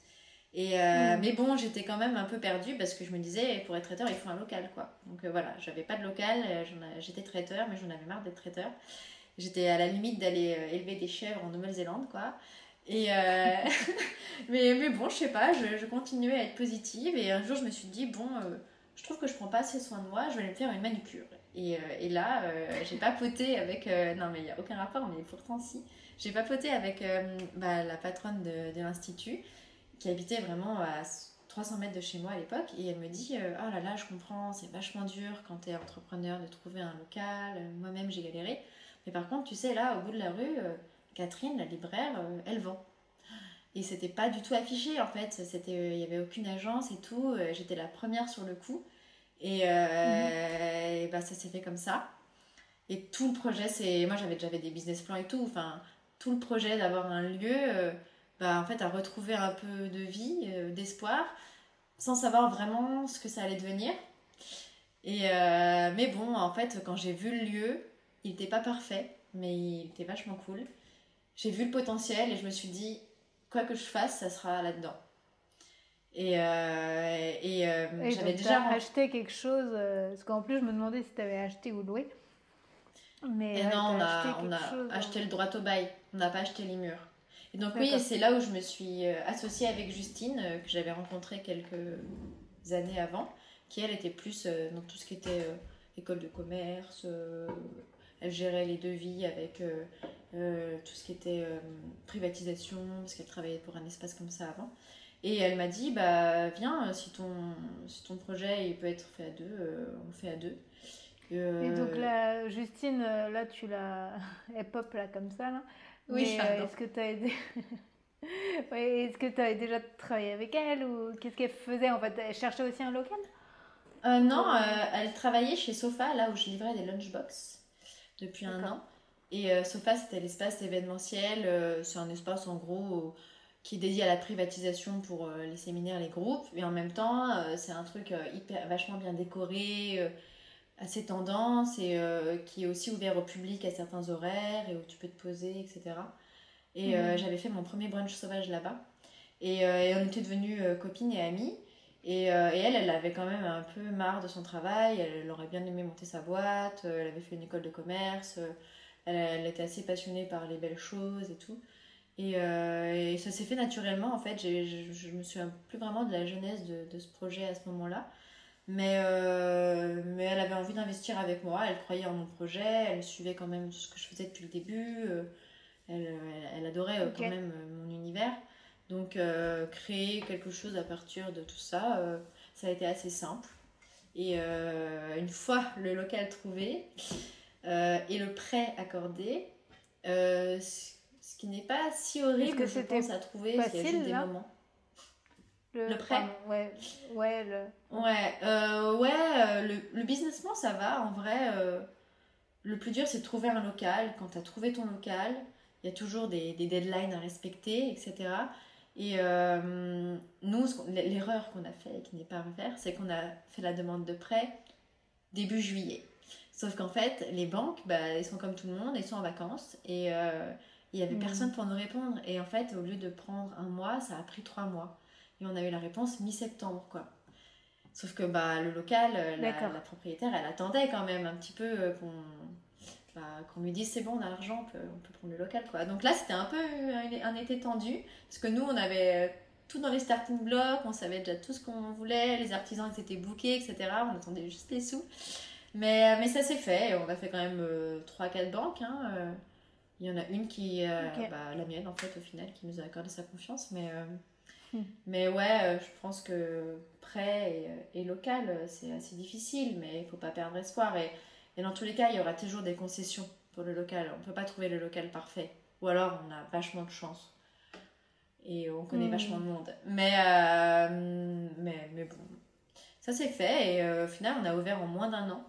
Et euh, mm. Mais bon, j'étais quand même un peu perdue parce que je me disais, pour être traiteur, il faut un local, quoi. Donc euh, voilà, j'avais pas de local, euh, j'étais traiteur, mais j'en avais marre d'être traiteur. J'étais à la limite d'aller élever des chèvres en Nouvelle-Zélande, quoi. Et mais, mais bon, je sais pas, je, je, continuais à être positive et un jour je me suis dit, bon, je trouve que je prends pas assez soin de moi, je vais aller me faire une manucure. Et, et là, j'ai papoté avec. Non, mais il n'y a aucun rapport, mais pourtant si. J'ai papoté avec bah, la patronne de, de l'Institut, qui habitait vraiment à 300 mètres de chez moi à l'époque. Et elle me dit Oh là là, je comprends, c'est vachement dur quand tu es entrepreneur de trouver un local. Moi-même, j'ai galéré. Mais par contre, tu sais, là, au bout de la rue, Catherine, la libraire, elle vend. Et c'était pas du tout affiché en fait, il n'y avait aucune agence et tout, j'étais la première sur le coup. Et, euh, bah, ça s'est fait comme ça. Et tout le projet, c'est. Moi, j'avais déjà des business plans et tout. Enfin, tout le projet d'avoir un lieu, euh, bah, en fait, à retrouver un peu de vie, euh, d'espoir, sans savoir vraiment ce que ça allait devenir. Et, mais bon, en fait, quand j'ai vu le lieu, il n'était pas parfait, mais il était vachement cool. J'ai vu le potentiel et je me suis dit, quoi que je fasse, ça sera là-dedans. Et, euh, et, euh, j'avais déjà acheté quelque chose, euh, parce qu'en plus je me demandais si tu avais acheté ou loué. Mais non, on a, on a acheté le droit au bail, on n'a pas acheté les murs. Et donc oui, c'est là où je me suis associée avec Justine, que j'avais rencontrée quelques années avant, qui elle était plus dans tout ce qui était école de commerce, elle gérait les devis avec tout ce qui était privatisation, parce qu'elle travaillait pour un espace comme ça avant. Et elle m'a dit, bah viens, euh, si ton, si ton projet il peut être fait à deux, euh, on le fait à deux. Euh, Et donc là, Justine, là tu l'as, elle pop là comme ça là. Oui, Est-ce que tu as aidé Est-ce que tu as déjà travaillé avec elle ou qu'est-ce qu'elle faisait en fait? Elle cherchait aussi un local? Non, elle travaillait chez Sofa, là où je livrais des lunchbox depuis un an. Et Sofa, c'était l'espace événementiel. c'est un espace en gros qui est dédié à la privatisation pour euh, les séminaires, les groupes, mais en même temps, euh, c'est un truc euh, hyper, vachement bien décoré, assez tendance, et qui est aussi ouvert au public à certains horaires, et où tu peux te poser, etc. Et mhm. j'avais fait mon premier brunch sauvage là-bas. Et, on était devenus copines et amies. Et, et, elle, elle avait quand même un peu marre de son travail, elle, aurait bien aimé monter sa boîte, elle avait fait une école de commerce, elle, elle, était assez passionnée par les belles choses et tout. Euh, et, ça s'est fait naturellement, en fait. Je, je me souviens plus vraiment de la jeunesse de, de ce projet à ce moment-là. Mais, euh, mais elle avait envie d'investir avec moi, elle croyait en mon projet, elle suivait quand même ce que je faisais depuis le début, euh, elle, elle, adorait quand même mon univers. Donc créer quelque chose à partir de tout ça, ça a été assez simple. Et une fois le local trouvé et le prêt accordé, ce qui n'est pas si horrible, que je pense, à trouver. Facile, des moments. Le, prêt Ouais, ouais, le... Ouais, euh, ouais euh, le, le businessman, ça va. En vrai, euh, le plus dur, c'est de trouver un local. Quand tu as trouvé ton local, il y a toujours des, des, deadlines à respecter, etc. Et nous, l'erreur qu'on a fait et qui n'est pas à refaire, c'est qu'on a fait la demande de prêt début juillet. Sauf qu'en fait, les banques, bah, ils sont comme tout le monde, ils sont en vacances. Et il n'y avait mm. personne pour nous répondre. Et en fait, au lieu de prendre un mois, ça a pris trois mois. Et on a eu la réponse mi-septembre, quoi. Sauf que bah, le local, euh, la, propriétaire, elle attendait quand même un petit peu euh, qu'on bah, qu'on lui dise c'est bon, on a l'argent, on peut, on peut, prendre le local. Quoi. Donc là, c'était un peu un, été tendu, parce que nous, on avait euh, tout dans les starting blocks, on savait déjà tout ce qu'on voulait, les artisans ils étaient bookés, etc. On attendait juste les sous. Mais, mais ça s'est fait, on a fait quand même 3-4 banques. Hein, Il y en a une qui est bah, la mienne, en fait, au final, qui nous a accordé sa confiance. Mais, hmm. mais ouais, je pense que prêt et, local, c'est assez difficile, mais il faut pas perdre espoir. Et, et dans tous les cas, il y aura toujours des concessions pour le local. On peut pas trouver le local parfait. Ou alors, on a vachement de chance et on connaît hmm. vachement de monde. Mais, euh, mais, mais bon, ça s'est fait et euh, au final on a ouvert en moins d'un an.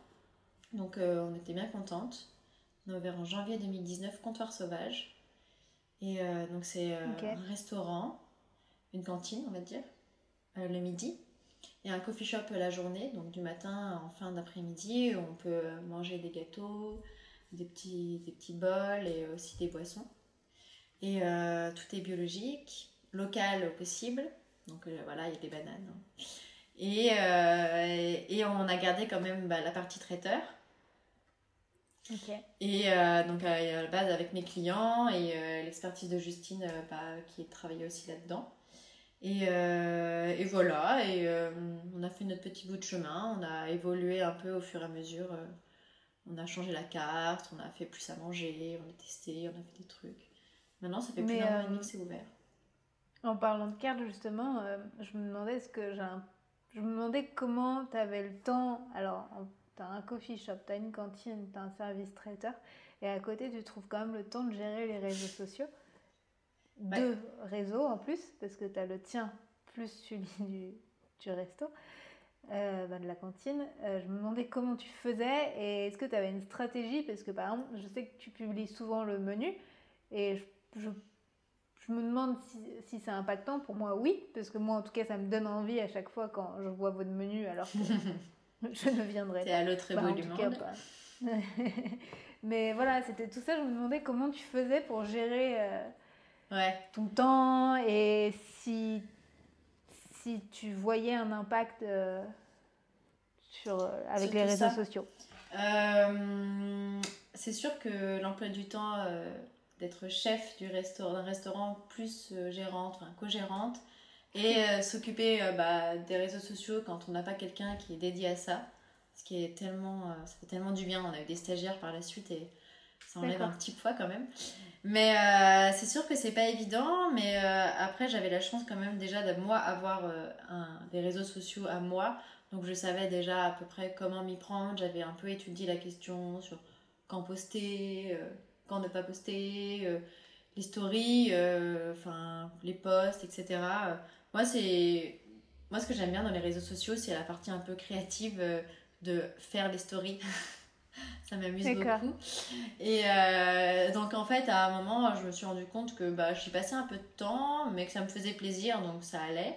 Donc euh, on était bien contente. On a ouvert en janvier 2019, Comptoir Sauvage. Et donc c'est un restaurant, une cantine on va dire, le midi. Et un coffee shop la journée, donc du matin en fin d'après-midi, on peut manger des gâteaux, des petits, des petits bols et aussi des boissons. Et euh, tout est biologique, local au possible. Donc euh, voilà, il y a des bananes. Hein. Euh, et, on a gardé quand même bah, la partie traiteur. Et donc à la base avec mes clients et l'expertise de Justine bah, qui travaillait aussi là-dedans. Et, et, voilà, et on a fait notre petit bout de chemin, on a évolué un peu au fur et à mesure. on a changé la carte, on a fait plus à manger, on a testé, on a fait des trucs. Maintenant, ça fait plus d'un an et demi que c'est ouvert. En parlant de carte, justement, euh, je me demandais ce que j'ai Je me demandais comment tu avais le temps. Alors, tu as un coffee shop, tu as une cantine, tu as un service traiteur. Et à côté, tu trouves quand même le temps de gérer les réseaux sociaux. Deux réseaux en plus, parce que tu as le tien plus celui du, du resto, euh, bah, de la cantine. Euh, je me demandais comment tu faisais et est-ce que tu avais une stratégie? Parce que par exemple, je sais que tu publies souvent le menu et je je, je me demande si, si c'est impactant. Pour moi, oui, parce que moi, en tout cas, ça me donne envie à chaque fois quand je vois votre menu, alors que je ne viendrai pas. C'est à l'autre bout du monde. Mais voilà, c'était tout ça. Je me demandais comment tu faisais pour gérer euh, ouais. ton temps et si, si tu voyais un impact euh, sur, euh, avec les réseaux sociaux. c'est sûr que l'emploi du temps d'être chef du restaurant, d'un restaurant plus euh, gérante, enfin co-gérante, et euh, s'occuper euh, bah, des réseaux sociaux quand on n'a pas quelqu'un qui est dédié à ça, ce qui est tellement, ça fait tellement du bien. On a eu des stagiaires par la suite et ça enlève un petit poids quand même. Mais c'est sûr que c'est pas évident, mais après j'avais la chance quand même déjà de moi avoir un, des réseaux sociaux à moi, donc je savais déjà à peu près comment m'y prendre. J'avais un peu étudié la question sur quand poster ne pas poster, euh, les stories, euh, enfin les posts, etc. Moi, c'est moi ce que j'aime bien dans les réseaux sociaux, c'est la partie un peu créative euh, de faire des stories. ça m'amuse beaucoup. Et donc en fait, à un moment, je me suis rendu compte que bah, j'y passais un peu de temps, mais que ça me faisait plaisir, donc ça allait.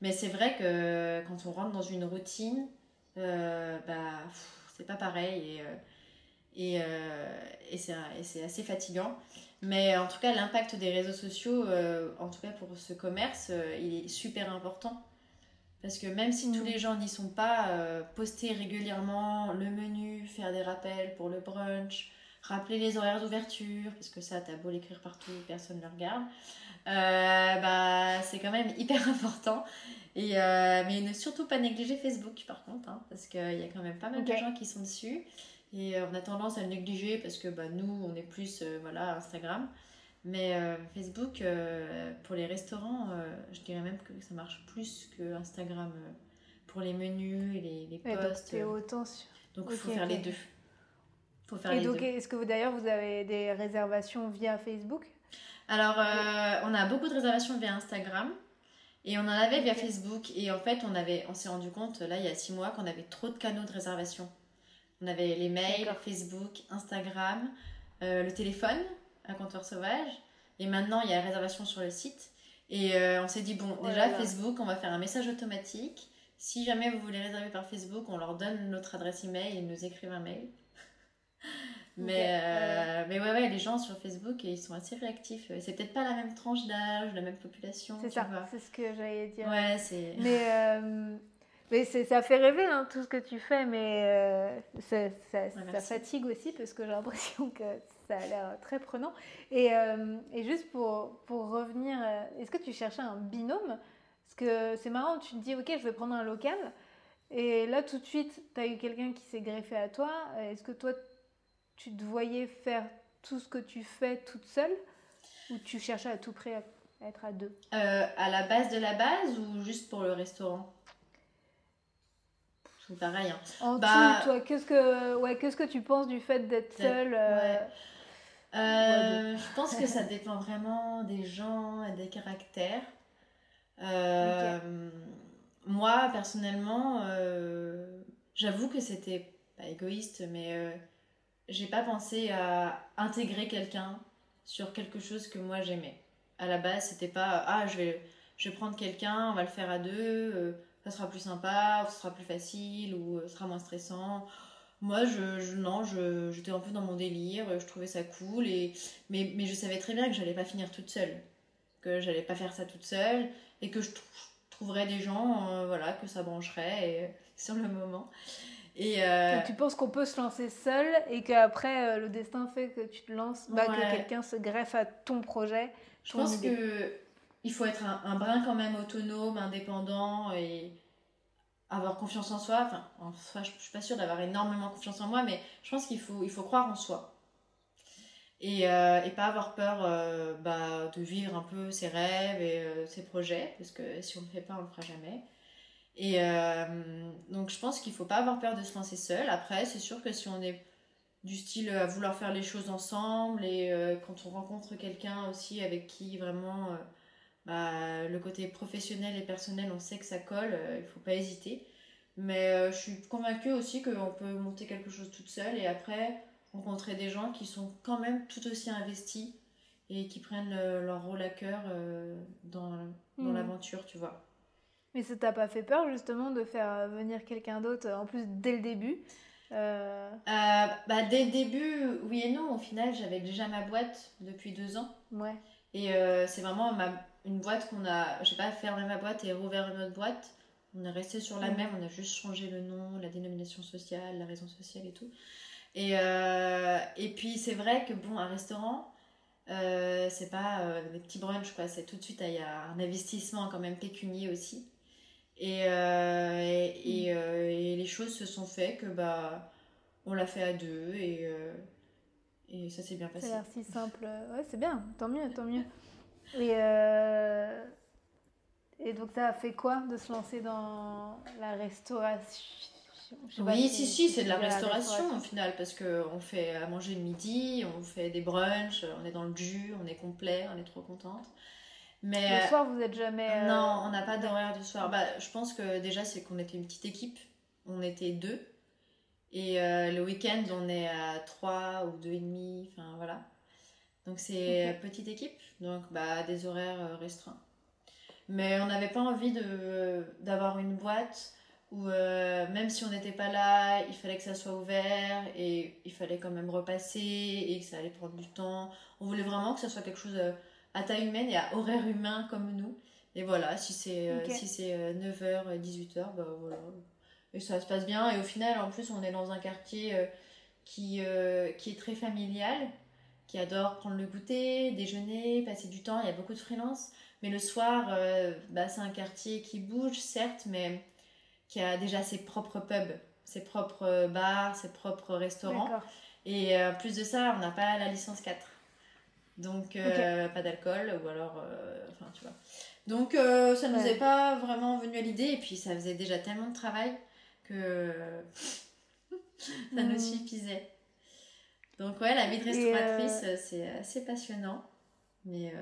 Mais c'est vrai que quand on rentre dans une routine, bah, c'est pas pareil. Et, et, euh, et c'est assez fatigant. Mais en tout cas, l'impact des réseaux sociaux, euh, en tout cas pour ce commerce, euh, il est super important. Parce que même si tous mm. les gens n'y sont pas, poster régulièrement le menu, faire des rappels pour le brunch, rappeler les horaires d'ouverture, parce que ça, t'as beau l'écrire partout, personne ne le regarde, bah, c'est quand même hyper important. Et, mais ne surtout pas négliger Facebook par contre, hein, parce qu'il y a quand même pas mal de gens qui sont dessus. Et euh, on a tendance à le négliger parce que bah, nous, on est plus euh, voilà, Instagram. Mais euh, Facebook, pour les restaurants, je dirais même que ça marche plus que Instagram pour les menus et les, les posts. autant Donc il faut faire les deux. Faut faire et donc, est-ce que d'ailleurs vous avez des réservations via Facebook? Alors, on a beaucoup de réservations via Instagram. Et on en avait via Facebook. Et en fait, on, avait, on s'est rendu compte, là, il y a six mois, qu'on avait trop de canaux de réservation. On avait les mails, Facebook, Instagram, euh, le téléphone à comptoir sauvage. Et maintenant, il y a la réservation sur le site. Et euh, on s'est dit, bon, déjà, Facebook, on va faire un message automatique. Si jamais vous voulez réserver par Facebook, on leur donne notre adresse email et ils nous écrivent un mail. mais, euh, mais ouais, ouais, les gens sur Facebook, ils sont assez réactifs. C'est peut-être pas la même tranche d'âge, la même population. C'est ça, c'est ce que j'allais dire. Ouais, c'est. Mais mais ça fait rêver hein, tout ce que tu fais, mais euh, ça, ça, fatigue aussi parce que j'ai l'impression que ça a l'air très prenant. Et, euh, et juste pour, pour revenir, euh, est-ce que tu cherchais un binôme? Parce que c'est marrant, tu te dis, ok, je vais prendre un local. Et là, tout de suite, tu as eu quelqu'un qui s'est greffé à toi. Est-ce que toi, tu te voyais faire tout ce que tu fais toute seule? Ou tu cherchais à tout près à, être à deux? Euh, À la base de la base ou juste pour le restaurant? C'est pareil. Hein. En bah, tout, toi, qu'est-ce que, ouais, qu'est-ce que tu penses du fait d'être seule euh, euh, Je pense que ça dépend vraiment des gens et des caractères. Moi, personnellement, j'avoue que c'était pas égoïste, mais j'ai pas pensé à intégrer quelqu'un sur quelque chose que moi j'aimais. À la base, c'était pas ah, je vais, je vais prendre quelqu'un, on va le faire à deux, euh, ça sera plus sympa, ou ça sera plus facile, ou euh, ça sera moins stressant. Moi, je, je non, j'étais un peu dans mon délire, je trouvais ça cool, et, mais, mais je savais très bien que j'allais pas finir toute seule, que j'allais pas faire ça toute seule, et que je trouverais des gens, euh, voilà, que ça brancherait et, sur le moment. Et euh, tu penses qu'on peut se lancer seul et qu'après euh, le destin fait que tu te lances, bah, que quelqu'un se greffe à ton projet. Je pense que il faut être un, brin quand même autonome, indépendant et avoir confiance en soi. Enfin, en soi, je, ne suis pas sûre d'avoir énormément confiance en moi, mais je pense qu'il faut, il faut croire en soi. Et, euh, et pas avoir peur bah, de vivre un peu ses rêves et ses projets, parce que si on ne le fait pas, on le fera jamais. Et euh, donc je pense qu'il faut pas avoir peur de se lancer seul. Après, c'est sûr que si on est du style à vouloir faire les choses ensemble et euh, quand on rencontre quelqu'un aussi avec qui vraiment euh, bah, le côté professionnel et personnel, on sait que ça colle, il faut pas hésiter. Mais je suis convaincue aussi qu'on peut monter quelque chose toute seule et après rencontrer des gens qui sont quand même tout aussi investis et qui prennent leur rôle à cœur dans, dans mmh. l'aventure, tu vois. Mais ça t'a pas fait peur justement de faire venir quelqu'un d'autre en plus dès le début euh... euh bah, Dès le début, oui et non. Au final, j'avais déjà ma boîte depuis deux ans. Ouais. Et euh, c'est vraiment ma, une boîte qu'on a. J'ai pas fermé ma boîte et rouvert une autre boîte. On est resté sur la même, on a juste changé le nom, la dénomination sociale, la raison sociale et tout. Et, euh, et puis c'est vrai que bon, un restaurant, c'est pas des petits brunchs quoi, c'est tout de suite, il y a un investissement quand même pécunier aussi. Et, euh, et, mm. euh, et, les choses se sont faites que bah, on l'a fait à deux et, euh, et ça s'est bien passé. L'air si simple. Ouais, c'est bien, tant mieux, tant mieux. Et, et donc, ça a fait quoi de se lancer dans la restauration? Oui, si, si, c'est de la restauration, au final, parce qu'on fait à manger le midi, on fait des brunchs, on est dans le jus, on est complet, on est trop contente. Mais, le soir, vous êtes jamais. Euh, non, on n'a pas d'horaire du soir. Bah, je pense que déjà, c'est qu'on était une petite équipe. On était deux. Et euh, le week-end, on est à trois ou deux et demi. Enfin, voilà. Donc, c'est petite équipe. Donc, bah, des horaires euh, restreints. Mais on n'avait pas envie d'avoir une boîte où, même si on n'était pas là, il fallait que ça soit ouvert et il fallait quand même repasser et que ça allait prendre du temps. On voulait vraiment que ça soit quelque chose à taille humaine et à horaire humain comme nous. Et voilà, si c'est euh, si c'est 9h, 18h, bah voilà. Et ça se passe bien. Et au final, en plus, on est dans un quartier euh, qui, euh, qui est très familial, qui adore prendre le goûter, déjeuner, passer du temps. Il y a beaucoup de freelance. Mais le soir, bah, c'est un quartier qui bouge, certes, mais qui a déjà ses propres pubs, ses propres bars, ses propres restaurants. Et plus de ça, on n'a pas la licence 4. Donc, euh, pas d'alcool, ou alors. Euh, enfin, tu vois. Donc, euh, ça nous est pas vraiment venu à l'idée, et puis ça faisait déjà tellement de travail que ça nous hmm. suffisait. Donc, ouais, la vie de restauratrice, c'est assez passionnant, mais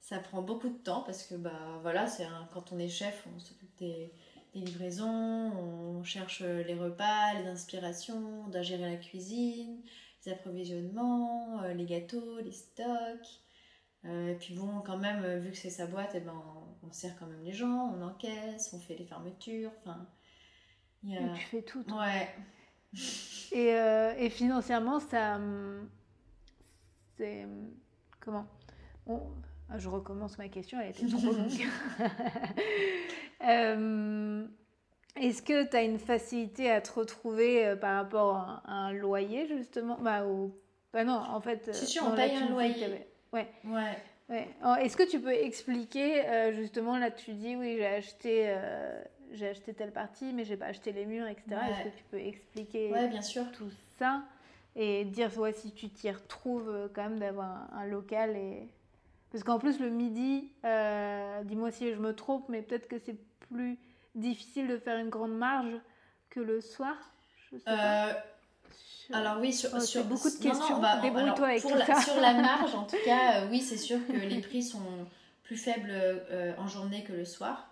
ça prend beaucoup de temps parce que, bah, voilà, c'est quand on est chef, on s'occupe des, des livraisons, on cherche les repas, les inspirations, on doit gérer la cuisine approvisionnements, euh, les gâteaux, les stocks. Euh, et puis bon, quand même, euh, vu que c'est sa boîte, et eh ben, on, sert quand même les gens, on encaisse, on fait les fermetures. Enfin, a... tu fais tout. Ouais. Et, et, financièrement, ça. C'est. Comment? Ah, Je recommence ma question, elle était trop longue. Est-ce que tu as une facilité à te retrouver euh, par rapport à, un loyer, justement? Bah, bah non, en fait. C'est sûr, on paye un loyer. Ouais. Ouais. ouais. Est-ce que tu peux expliquer, euh, justement, là tu dis, oui, j'ai acheté, euh, j'ai acheté telle partie, mais j'ai pas acheté les murs, etc. Est-ce que tu peux expliquer ouais, bien sûr. tout ça et dire ouais, si tu t'y retrouves euh, quand même d'avoir un, local et parce qu'en plus le midi euh, dis-moi si je me trompe mais peut-être que c'est plus difficile de faire une grande marge que le soir je sais pas. Euh, alors oui, sur, oh, beaucoup de questions. Bah, Débrouille-toi avec tout ça. Sur la marge, en tout cas, oui, c'est sûr que les prix sont plus faibles en journée que le soir.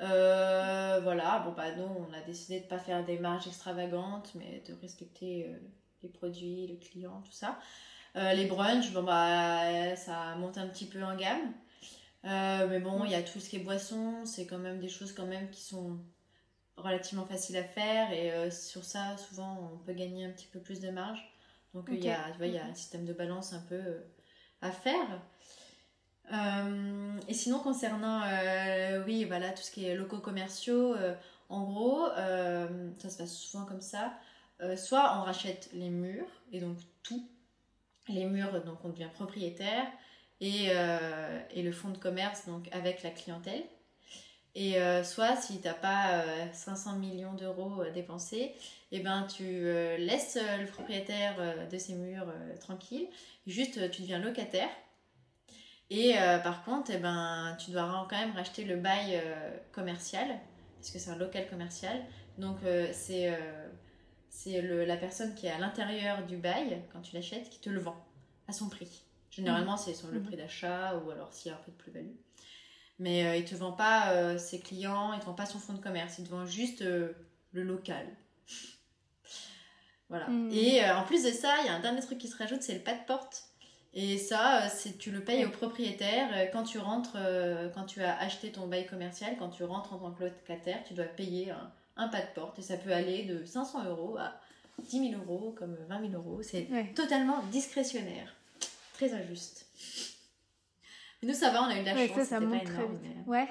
Voilà, bon bah nous on a décidé de pas faire des marges extravagantes, mais de respecter les produits, le client, tout ça. Euh, les brunchs, bon bah ça monte un petit peu en gamme. Euh, mais bon, il y a tout ce qui est boisson, c'est quand même des choses quand même qui sont relativement faciles à faire et euh, sur ça, souvent, on peut gagner un petit peu plus de marge. Donc il y, a, il y a un système de balance un peu à faire. Et sinon, concernant, oui, voilà, tout ce qui est locaux commerciaux, en gros, ça se passe souvent comme ça. Euh, soit on rachète les murs, et donc tout, les murs, donc on devient propriétaire, et, euh, et le fonds de commerce, donc avec la clientèle. Et euh, soit si tu n'as pas 500 millions d'euros à dépenser, et eh ben, tu laisses le propriétaire de ces murs tranquille, juste tu deviens locataire. Et par contre, eh ben, tu dois quand même racheter le bail commercial, parce que c'est un local commercial. Donc c'est c'est la personne qui est à l'intérieur du bail, quand tu l'achètes, qui te le vend à son prix. Généralement, c'est sur le mhm. prix d'achat ou alors s'il y a un peu de plus-value. Mais euh, il ne te vend pas euh, ses clients, il ne te vend pas son fonds de commerce, il te vend juste euh, le local. voilà. Mhm. Et en plus de ça, il y a un dernier truc qui se rajoute, c'est le pas de porte. Et ça, c'est tu le payes au propriétaire. Quand tu rentres, quand tu as acheté ton bail commercial, quand tu rentres en tant que locataire, tu dois payer un, un pas de porte et ça peut aller de 500 euros à 10 000 euros comme 20 000 euros. C'est totalement discrétionnaire. Très injuste. Mais nous, ça va, on a eu de la chance. Ça, ça monte très vite. Mais... Ouais.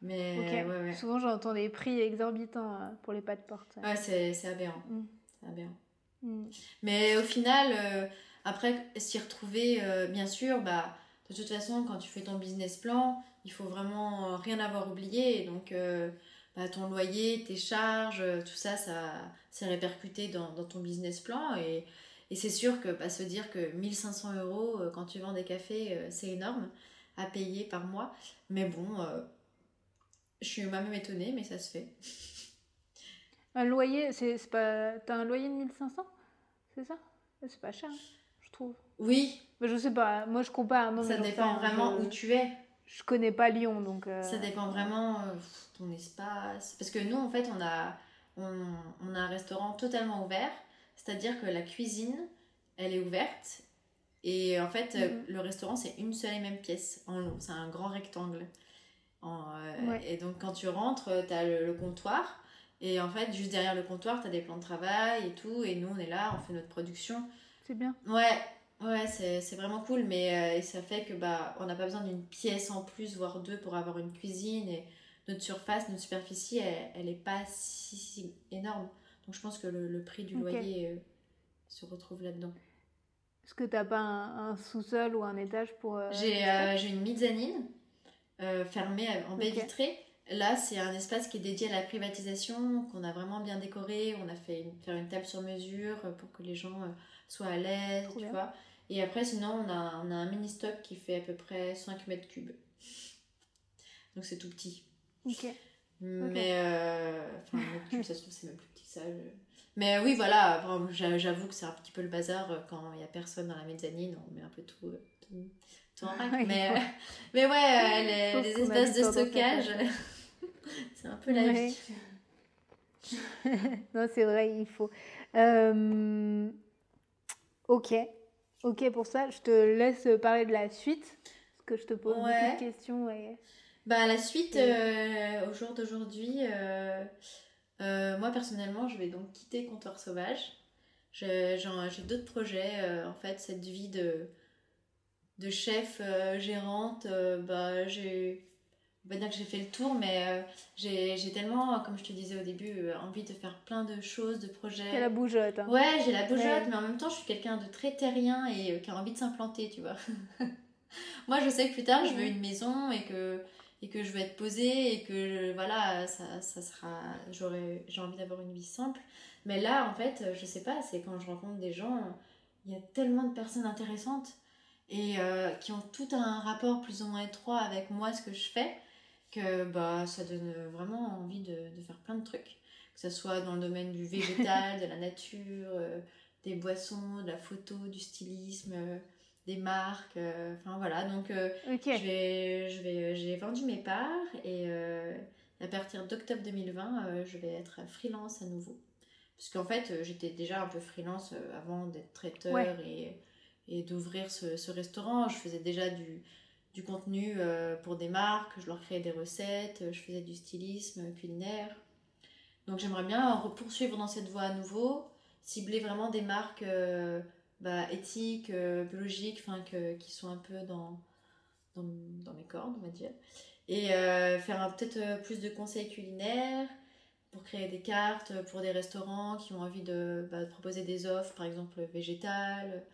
Mais souvent j'entends des prix exorbitants euh, pour les pas de porte. Ouais, c'est aberrant. Mm. aberrant. Mm. Mais au final, euh, après s'y retrouver, euh, bien sûr, bah, de toute façon, quand tu fais ton business plan, il faut vraiment rien avoir oublié. Donc, bah, ton loyer, tes charges, euh, tout ça, ça s'est répercuté dans, ton business plan. Et, c'est sûr que bah, se dire que 1500 euros euh, quand tu vends des cafés, euh, c'est énorme à payer par mois. Mais bon, je suis moi-même étonnée, mais ça se fait. Un loyer, c'est pas. T'as un loyer de 1500 C'est ça? C'est pas cher, je trouve. Oui. Mais je sais pas, moi je compare. ça dépend vraiment où tu es je connais pas Lyon, donc. Euh, ça dépend vraiment euh, ton espace. Parce que nous, en fait, on a, on, a un restaurant totalement ouvert. C'est-à-dire que la cuisine, elle est ouverte. Et en fait, euh, mhm. le restaurant, c'est une seule et même pièce en long. C'est un grand rectangle. Et donc, quand tu rentres, tu as le, comptoir. Et en fait, juste derrière le comptoir, tu as des plans de travail et tout. Et nous, on est là, on fait notre production. C'est bien. Ouais, Ouais, c'est vraiment cool, mais euh, ça fait que bah on n'a pas besoin d'une pièce en plus, voire deux, pour avoir une cuisine. Et notre surface, notre superficie, elle, n'est est pas si, énorme. Donc je pense que le, prix du loyer euh, se retrouve là-dedans. Est-ce que tu n'as pas un, sous-sol ou un étage pour... Euh, j'ai une mezzanine fermée en baie vitrée. Là, c'est un espace qui est dédié à la privatisation, qu'on a vraiment bien décoré. On a fait une, faire une table sur mesure pour que les gens soient à l'aise, tu vois. Et après, sinon, on a, on a un mini stock qui fait à peu près 5 mètres cubes. Donc c'est tout petit. Ok. Mais, euh, enfin, cubes, ça se trouve, c'est même plus petit que ça. Mais oui, voilà, j'avoue que c'est un petit peu le bazar euh, quand il n'y a personne dans la mezzanine, on met un peu tout, euh, tout, en règle. mais, mais ouais, les, les espaces de stockage, c'est un peu la vie. non, c'est vrai, il faut. Ok, Ok pour ça, je te laisse parler de la suite, parce que je te pose beaucoup de questions. Et... Bah, la suite, euh, au jour d'aujourd'hui, euh, euh, moi personnellement, je vais donc quitter Comptoir Sauvage. J'ai d'autres projets, en fait, cette vie de, de chef, gérante, bah, j'ai on va dire que j'ai fait le tour, mais euh, j'ai tellement, comme je te disais au début, euh, envie de faire plein de choses, de projets. T'as la bougeotte. Hein. Ouais, j'ai la bougeotte, mais en même temps, je suis quelqu'un de très terrien et euh, qui a envie de s'implanter, tu vois. Moi, je sais que plus tard, je veux une maison et que, et que je veux être posée et que, voilà, ça, ça sera... J'ai envie d'avoir une vie simple. Mais là, en fait, je sais pas, c'est quand je rencontre des gens il y a tellement de personnes intéressantes et qui ont tout un rapport plus ou moins étroit avec moi, ce que je fais, que bah, ça donne vraiment envie de, de faire plein de trucs. Que ce soit dans le domaine du végétal, de la nature, des boissons, de la photo, du stylisme, des marques. Enfin voilà, donc je vais, je vais, j'ai vendu mes parts et à partir d'octobre 2020, je vais être freelance à nouveau. Parce qu'en fait, euh, j'étais déjà un peu freelance euh, avant d'être traiteur et, et d'ouvrir ce, ce, restaurant. Je faisais déjà du, du contenu euh, pour des marques, je leur créais des recettes, je faisais du stylisme culinaire. Donc j'aimerais bien poursuivre dans cette voie à nouveau, cibler vraiment des marques bah, éthiques, biologiques, enfin qui sont un peu dans, dans, dans, mes cordes, on va dire. Et faire peut-être plus de conseils culinaires, pour créer des cartes pour des restaurants qui ont envie de, bah, proposer des offres, par exemple végétales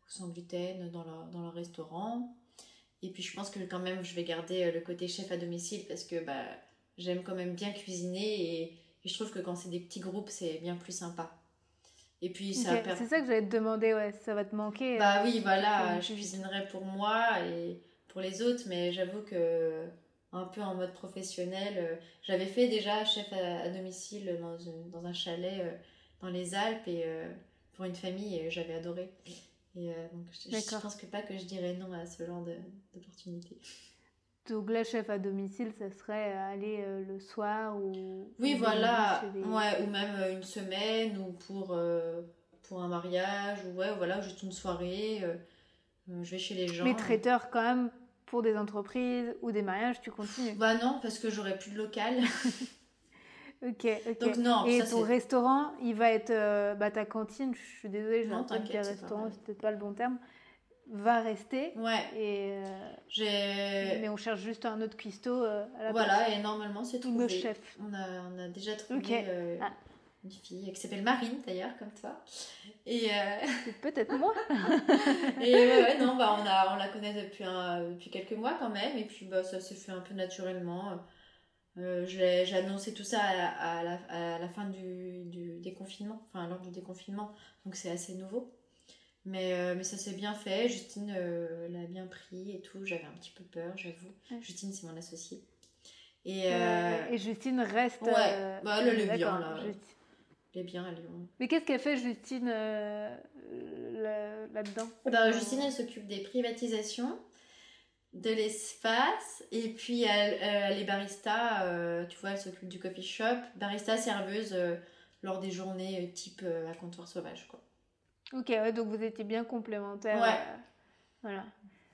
ou sans gluten dans leur, dans leur restaurant. Et puis je pense que quand même je vais garder euh, le côté chef à domicile parce que bah, j'aime quand même bien cuisiner et, je trouve que quand c'est des petits groupes c'est bien plus sympa. Et puis ça C'est ça que j'allais te demander, ouais, ça va te manquer. Bah euh, oui, voilà, je cuisinerai pour moi et pour les autres, mais j'avoue que un peu en mode professionnel. Euh, j'avais fait déjà chef à, domicile dans, dans, un chalet euh, dans les Alpes et pour une famille et j'avais adoré. Et donc je, je, pense que pas que je dirais non à ce genre d'opportunité. Donc là, chef à domicile, ça serait aller le soir ou... Oui, voilà, ouais, ou même une semaine ou pour, pour un mariage, ou ouais, voilà, juste une soirée, je vais chez les gens. Mais traiteur quand même pour des entreprises ou des mariages, tu continues Bah non, parce que j'aurai plus de local. ok, ok. Donc non, Et ton restaurant, il va être. Euh, bah ta cantine, je suis désolée, je vais dire restaurant, c'est peut-être pas le bon terme, va rester. Ouais. Et. Euh, mais on cherche juste un autre cuistot euh, à la Voilà, et normalement c'est tout. Le chef. On a, on a déjà trouvé. Ah une fille qui s'appelle Marine d'ailleurs, comme toi. Et euh... peut-être moi. et ouais, ouais, non, bah, on, a, on la connaît depuis, un, depuis quelques mois quand même, et puis bah, ça s'est fait un peu naturellement. Euh, j'ai annoncé tout ça à, la, à la, fin du, du, déconfinement, enfin lors du déconfinement, donc c'est assez nouveau. Mais, euh, mais ça s'est bien fait, Justine euh, l'a bien pris et tout, j'avais un petit peu peur, j'avoue. Justine, c'est mon associée. Et, et Justine reste. Ouais, bah, elle, est bien là est bien à Lyon. Mais qu'est-ce qu'elle fait, Justine, euh, là-dedans? Ben, Justine, elle s'occupe des privatisations, de l'espace, et puis elle, elle est barista, euh, tu vois, elle s'occupe du coffee shop, barista serveuse euh, lors des journées type à comptoir sauvage, quoi. Ok, ouais, donc vous étiez bien complémentaires. Ouais. voilà.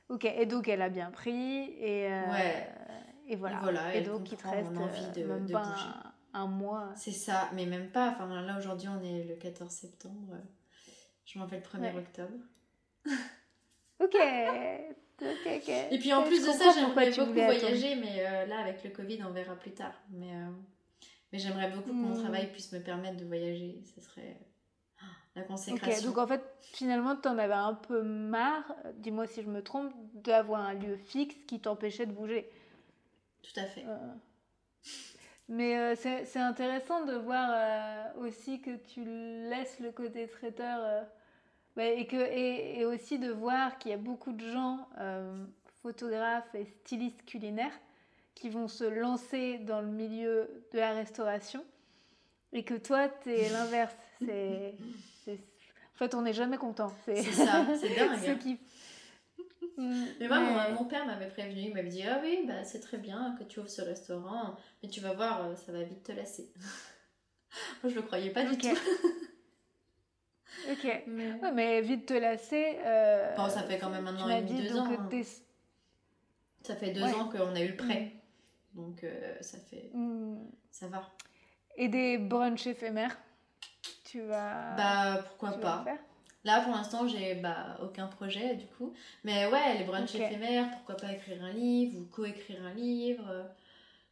Ok, et donc elle a bien pris, et, ouais. et voilà. Et, voilà, et donc il te reste envie de, de bouger un mois. C'est ça, mais même pas. Enfin, là, aujourd'hui, on est le 14 septembre. Je m'en fais le 1er octobre. ok. Et puis en plus de ça, j'aimerais beaucoup voyager, mais euh, là, avec le Covid, on verra plus tard. Mais, euh, mais j'aimerais beaucoup que mon hmm. travail puisse me permettre de voyager. Ce serait ah, la consécration. Donc en fait, finalement, tu en avais un peu marre, dis-moi si je me trompe, d'avoir un lieu fixe qui t'empêchait de bouger. Tout à fait. Euh, mais euh, c'est intéressant de voir euh, aussi que tu laisses le côté traiteur euh, et, que, et, aussi de voir qu'il y a beaucoup de gens, photographes et stylistes culinaires, qui vont se lancer dans le milieu de la restauration et que toi, tu es l'inverse. En fait, on n'est jamais content. C'est ça, c'est dingue. Ceux qui mais moi, mon, père m'avait prévenu, il m'avait dit Ah oui, bah, c'est très bien que tu ouvres ce restaurant, mais tu vas voir, euh, ça va vite te lasser. moi, je le croyais pas du tout. Ok. Mais... mais vite te lasser. Euh, bon, ça fait quand même un an et demi, deux ans. Hein. Ça fait deux ans qu'on a eu le prêt. Mm. Donc, euh, ça fait. Mm. Ça va. Et des brunchs éphémères Tu vas. Bah, pourquoi pas Là, pour l'instant, j'ai bah, aucun projet du coup. Mais ouais, les brunchs éphémères, pourquoi pas écrire un livre ou co-écrire un livre.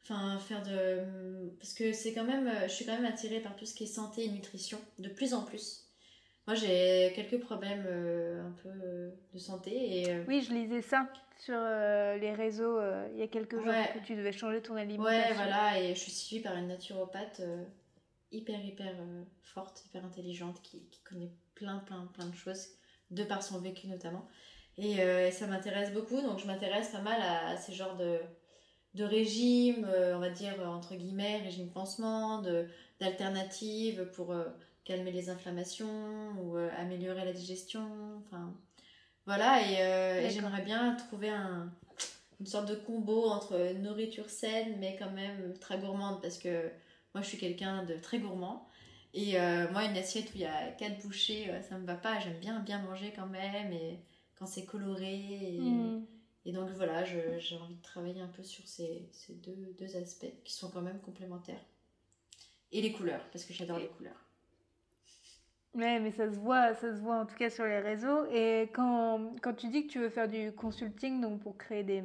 Enfin, faire de. Parce que c'est quand même. Je suis quand même attirée par tout ce qui est santé et nutrition, de plus en plus. Moi, j'ai quelques problèmes euh, un peu euh, de santé. Et, euh, Oui, je lisais ça sur les réseaux il y a quelques jours que tu devais changer ton alimentation. Ouais, voilà, et je suis suivie par une naturopathe hyper, hyper forte, hyper intelligente qui, qui connaît plein, plein, plein de choses de par son vécu notamment. Et ça m'intéresse beaucoup, donc je m'intéresse pas mal à, ces genres de, de régimes, on va dire entre guillemets, régime pansement, d'alternatives pour calmer les inflammations ou améliorer la digestion. Enfin, voilà, et, et j'aimerais bien trouver un, une sorte de combo entre nourriture saine mais quand même très gourmande parce que moi je suis quelqu'un de très gourmand et euh, moi une assiette où il y a quatre bouchées euh, ça me va pas j'aime bien bien manger quand même et quand c'est coloré et, mm. donc voilà j'ai envie de travailler un peu sur ces, ces deux, deux, aspects qui sont quand même complémentaires et les couleurs parce que j'adore les couleurs Ouais, mais ça se voit, ça se voit en tout cas sur les réseaux. Et quand, quand tu dis que tu veux faire du consulting, donc pour créer des,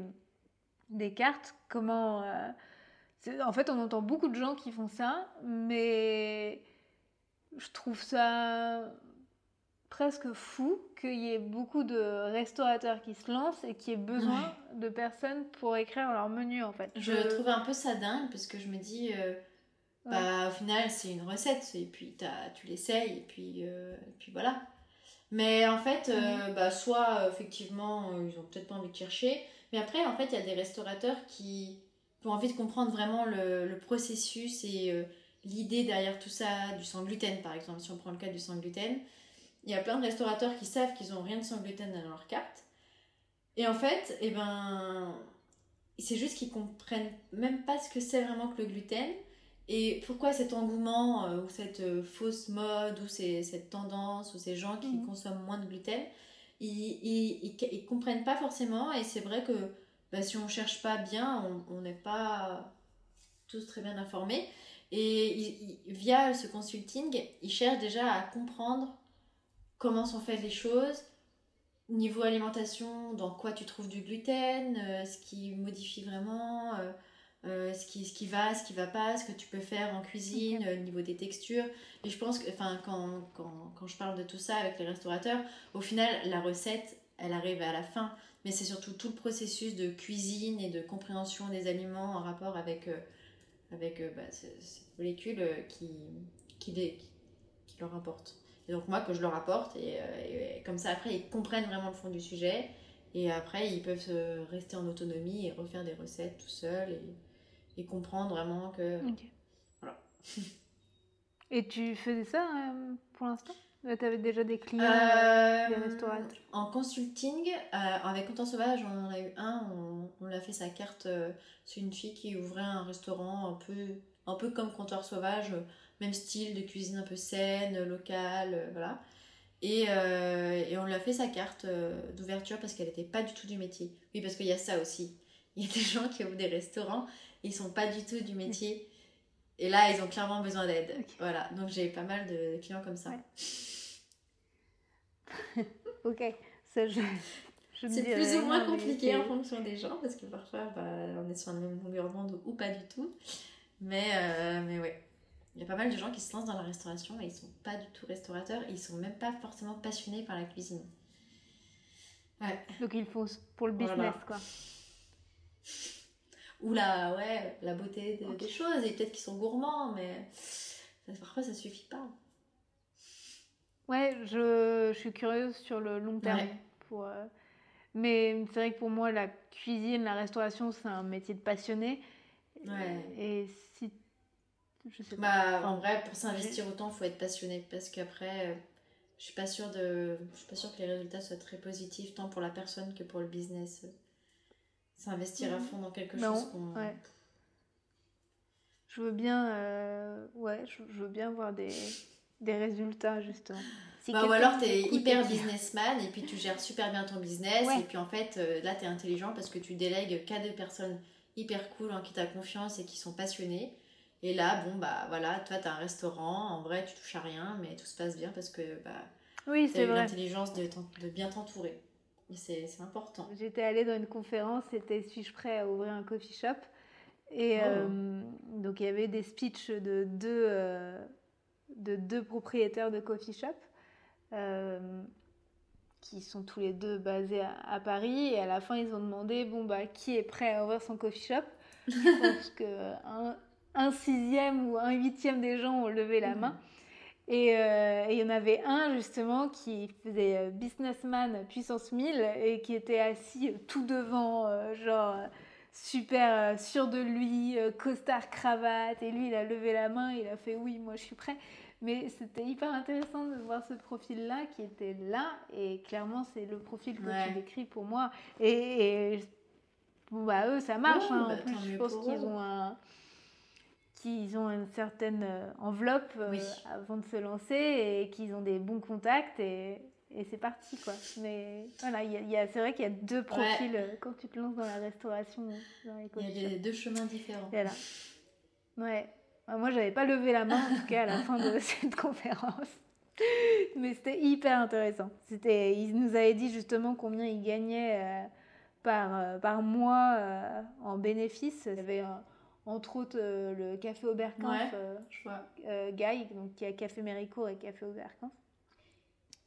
des cartes, comment... Euh, en fait, on entend beaucoup de gens qui font ça, mais je trouve ça presque fou qu'il y ait beaucoup de restaurateurs qui se lancent et qui aient besoin de personnes pour écrire leur menu en fait. Je, trouve un peu ça dingue parce que je me dis, euh, bah, au final c'est une recette et puis as, tu l'essayes et puis, euh, et puis voilà. Mais en fait, mhm. bah, soit effectivement ils ont peut-être pas envie de chercher, mais après, en fait, il y a des restaurateurs qui, ont envie de comprendre vraiment le, processus et euh, l'idée derrière tout ça, du sans gluten par exemple, si on prend le cas du sans gluten. Il y a plein de restaurateurs qui savent qu'ils n'ont rien de sans gluten dans leur carte. Et en fait, eh ben, c'est juste qu'ils comprennent même pas ce que c'est vraiment que le gluten et pourquoi cet engouement euh, ou cette euh, fausse mode ou cette tendance ou ces gens qui mmh. consomment moins de gluten ils, ils, comprennent pas forcément et c'est vrai que bah, si on cherche pas bien, on n'est pas tous très bien informés. Et via ce consulting, ils cherchent déjà à comprendre comment sont faites les choses, niveau alimentation, dans quoi tu trouves du gluten, euh, ce qui modifie vraiment, euh, euh, ce, qui, ce qui va, ce qui va pas, ce que tu peux faire en cuisine, au niveau des textures. Et je pense que enfin, quand, quand, quand, je parle de tout ça avec les restaurateurs, au final, la recette, elle arrive à la fin. Mais c'est surtout tout le processus de cuisine et de compréhension des aliments en rapport avec, euh, avec euh, bah, ces, molécules qui, qui, qui, leur importent. Et donc moi, que je leur apporte, et, et, comme ça, après, ils comprennent vraiment le fond du sujet. Et après, ils peuvent rester en autonomie et refaire des recettes tout seuls. Et, et comprendre vraiment que. Voilà. et tu faisais ça euh, pour l'instant? Tu avais déjà des clients, euh, des restaurateurs En consulting, euh, avec Content Sauvage, on en a eu un, on, on l'a fait sa carte. c'est une fille qui ouvrait un restaurant un peu, un peu comme Comptoir Sauvage, même style de cuisine un peu saine, locale, voilà. Et, et, on lui a fait sa carte d'ouverture parce qu'elle n'était pas du tout du métier. Oui, parce qu'il y a ça aussi. Il y a des gens qui ouvrent des restaurants ils sont pas du tout du métier. Et là, ils ont clairement besoin d'aide. Voilà, donc j'ai pas mal de clients comme ça. ok, ça je. c'est plus ou moins compliqué en fonction des gens parce que parfois bah, on est sur la même longueur d'onde ou pas du tout. Mais, euh, mais ouais, il y a pas mal de gens qui se lancent dans la restauration et ils sont pas du tout restaurateurs et ils sont même pas forcément passionnés par la cuisine. Ouais. Donc ils font pour le business quoi ou la, ouais, la beauté des choses, et peut-être qu'ils sont gourmands, mais parfois ça suffit pas. Ouais, je, je suis curieuse sur le long terme. Pour, euh, mais c'est vrai que pour moi, la cuisine, la restauration, c'est un métier de passionné. Ouais. Et si. Je sais pas. Bah, en vrai, pour s'investir autant, il faut être passionné. Parce qu'après, euh, je suis pas sûre de. Je suis pas sûre que les résultats soient très positifs, tant pour la personne que pour le business s'investir à mhm. fond dans quelque chose qu'on... Je veux bien, euh, ouais, je, veux bien voir des, des résultats justement. bah, ou alors tu es hyper businessman et puis tu gères super bien ton business et puis en fait euh, là tu es intelligent parce que tu délègues qu'à des personnes hyper cool en qui tu as confiance et qui sont passionnées. Et là, bon, bah voilà, toi tu as un restaurant, en vrai tu touches à rien, mais tout se passe bien parce que bah, oui, tu as l'intelligence de, de bien t'entourer. C'est important. J'étais allée dans une conférence, c'était Suis-je prêt à ouvrir un coffee shop? Et oh. euh, donc il y avait des speeches de deux, euh, de deux propriétaires de coffee shop euh, qui sont tous les deux basés à, Paris. Et à la fin, ils ont demandé bon, bah, qui est prêt à ouvrir son coffee shop? Je pense qu'un un sixième ou un huitième des gens ont levé la main. Et euh, et il y en avait un justement qui faisait euh, businessman puissance 1000 et qui était assis tout devant, euh, genre super sûr de lui, costard cravate. Et lui, il a levé la main, il a fait oui, moi je suis prêt. Mais c'était hyper intéressant de voir ce profil-là qui était là. Et clairement, c'est le profil que tu décris pour moi. Et, bon, bah, eux, ça marche. hein. bah, en plus, tant je pense qu'ils ont un qu'ils ont une certaine euh, enveloppe euh, avant de se lancer et qu'ils ont des bons contacts et, et c'est parti quoi. Mais voilà, il y a- y a- c'est vrai qu'il y a deux profils euh, quand tu te lances dans la restauration, Il y a des, deux chemins différents. Voilà. Ouais. Moi, j'avais pas levé la main, en tout cas, à la fin de cette conférence. Mais c'était hyper intéressant. C'était, il nous avait dit justement combien il gagnait euh, par, euh, par mois en bénéfices. Il y avait entre autres euh, le café Oberkampf, Ouais. euh, Je vois. euh, Guy, donc qui a Café Méricourt et Café Oberkampf.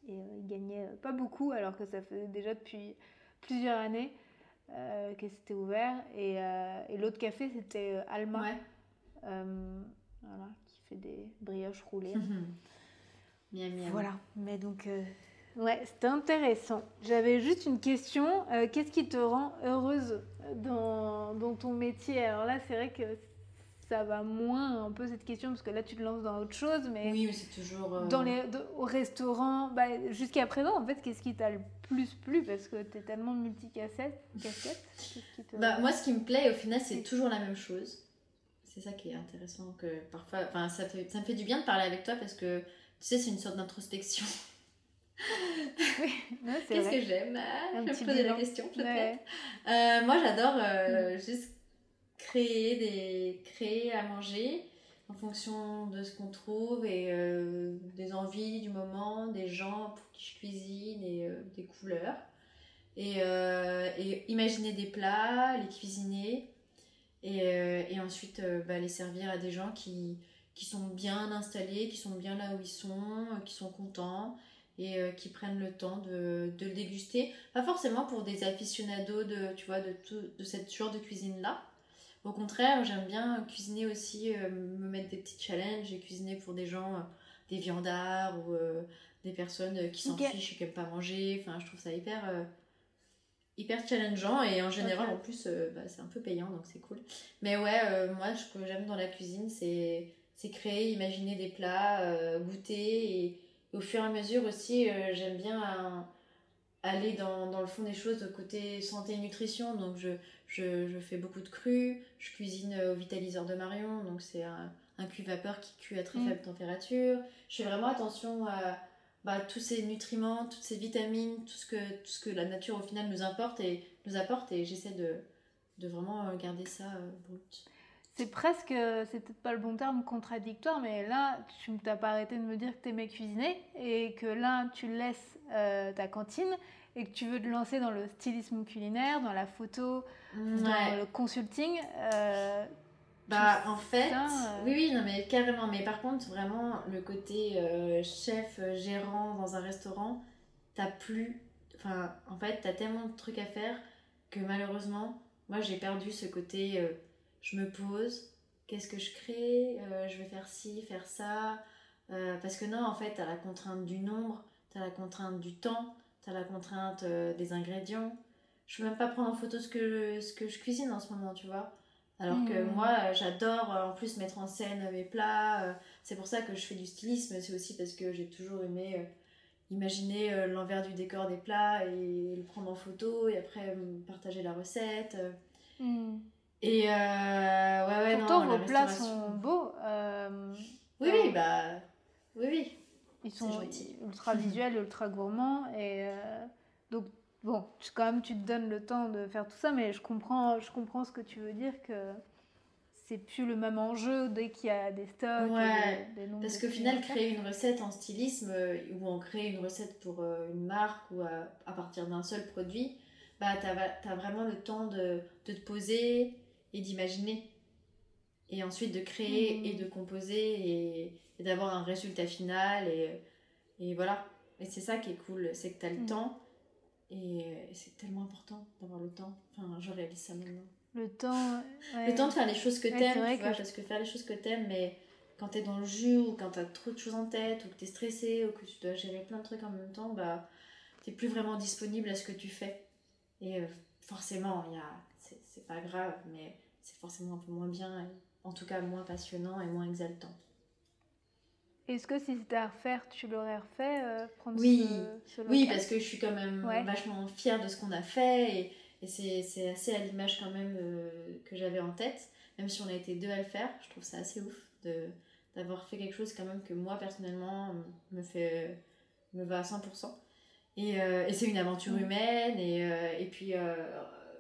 Et il gagnait pas beaucoup, alors que ça faisait déjà depuis plusieurs années que c'était ouvert. Et, et l'autre café, c'était Alma, Ouais. voilà, qui fait des brioches roulées. miam, miam. Voilà, mais donc, ouais, c'était intéressant. J'avais juste une question. euh, Qu'est-ce qui te rend heureuse dans, dans ton métier? Alors là, c'est vrai que ça va moins un peu cette question, parce que là, tu te lances dans autre chose, mais Oui, mais c'est toujours. euh, dans les, au restaurant, bah, jusqu'à présent, en fait, qu'est-ce qui t'a le plus plu? Parce que tu es tellement multicasquette. casquette, te- Bah, moi, ce qui me plaît, au final, c'est toujours la même chose. C'est ça qui est intéressant. que parfois, enfin, ça, fait- ça me fait du bien de parler avec toi parce que, tu sais, c'est une sorte d'introspection. Qu'est-ce que j'aime Ah, Je me poser la question, peut-être. Ouais. Euh, moi, j'adore euh, juste créer, des... créer à manger en fonction de ce qu'on trouve et euh, des envies du moment, des gens pour qui je cuisine et des couleurs. Et, et imaginer des plats, les cuisiner et, et ensuite bah, les servir à des gens qui, qui sont bien installés, qui sont bien là où ils sont, qui sont contents et euh, qui prennent le temps de, de le déguster. Pas forcément pour des aficionados de, tu vois, de, tout, de cette genre de cuisine-là. Au contraire, j'aime bien cuisiner aussi, euh, me mettre des petits challenges et cuisiner pour des gens, euh, des viandards ou des personnes qui s'en fichent et qui n'aiment pas manger. Enfin, je trouve ça hyper, hyper challengeant et en général, en plus, bah, c'est un peu payant donc c'est cool. Mais ouais, moi, ce que j'aime dans la cuisine, c'est c'est créer, imaginer des plats, goûter et, et au fur et à mesure aussi, euh, j'aime bien euh, aller dans, dans le fond des choses de côté santé et nutrition. Donc je, je, je fais beaucoup de crus, je cuisine euh, au vitaliseur de Marion, donc c'est un, un cuit vapeur qui cuit à très Mm. faible température. Je fais vraiment attention à bah, tous ces nutriments, toutes ces vitamines, tout ce, que, tout ce que la nature au final nous apporte et, nous apporte et j'essaie de, de vraiment garder ça euh, brut. C'est presque, c'est peut-être pas le bon terme, contradictoire, mais là, tu t'as pas arrêté de me dire que t'aimais cuisiner et que là, tu laisses euh, ta cantine et que tu veux te lancer dans le stylisme culinaire, dans la photo, dans le consulting. euh, Bah, en fait, ça, euh, oui, oui, non, mais carrément. Mais par contre, vraiment, le côté euh, chef, euh, gérant dans un restaurant, t'as plus. Enfin, en fait, t'as tellement de trucs à faire que malheureusement, moi, j'ai perdu ce côté. Je me pose, qu'est-ce que je crée Euh, Je vais faire ci, faire ça. Euh, parce que non, en fait, t'as la contrainte du nombre, t'as la contrainte du temps, t'as la contrainte euh, des ingrédients. Je peux même pas prendre en photo ce que, ce que je cuisine en ce moment, tu vois. Alors que Mhm. moi, j'adore en plus mettre en scène mes plats. C'est pour ça que je fais du stylisme. C'est aussi parce que j'ai toujours aimé imaginer l'envers du décor des plats et le prendre en photo et après partager la recette. euh. Et euh, ouais, ouais, Pourtant, non, vos plats sont beaux. euh, Oui, oui, bah. Oui, oui. Ils sont gentil. ultra visuels, ultra gourmands. Et euh, donc, bon, tu- quand même, tu te donnes le temps de faire tout ça, mais je comprends, je comprends ce que tu veux dire que c'est plus le même enjeu dès qu'il y a des stocks. et Ouais, des, des nombres Parce qu'au final, créer une recette en stylisme, euh, ou en créer une recette pour euh, une marque ou à, à partir d'un seul produit, bah, tu as, vraiment le temps de, de te poser et d'imaginer. Et ensuite de créer et de composer et, et d'avoir un résultat final. Et, et voilà. Et c'est ça qui est cool, c'est que tu as le Mhm. temps. Et, c'est tellement important d'avoir le temps. Enfin, je réalise ça maintenant. Le temps. ouais. Le temps de faire les choses que Ouais, t'aimes, tu vois, que parce que faire les choses que t'aimes, mais quand tu es dans le jus ou quand tu as trop de choses en tête ou que tu es stressé ou que tu dois gérer plein de trucs en même temps, bah, tu plus vraiment disponible à ce que tu fais. Et euh, forcément, il y a, c'est, pas grave, mais c'est forcément un peu moins bien, en tout cas moins passionnant et moins exaltant. Est-ce que si c'était à refaire, tu l'aurais refait euh, prendre Oui, oui parce que je suis quand même vachement fière de ce qu'on a fait et, et c'est, assez à l'image quand même euh, que j'avais en tête. Même si on a été deux à le faire, je trouve ça assez ouf d'avoir fait quelque chose quand même que moi personnellement me fait me va à 100%. Et, euh, et c'est une aventure mm. humaine et, et puis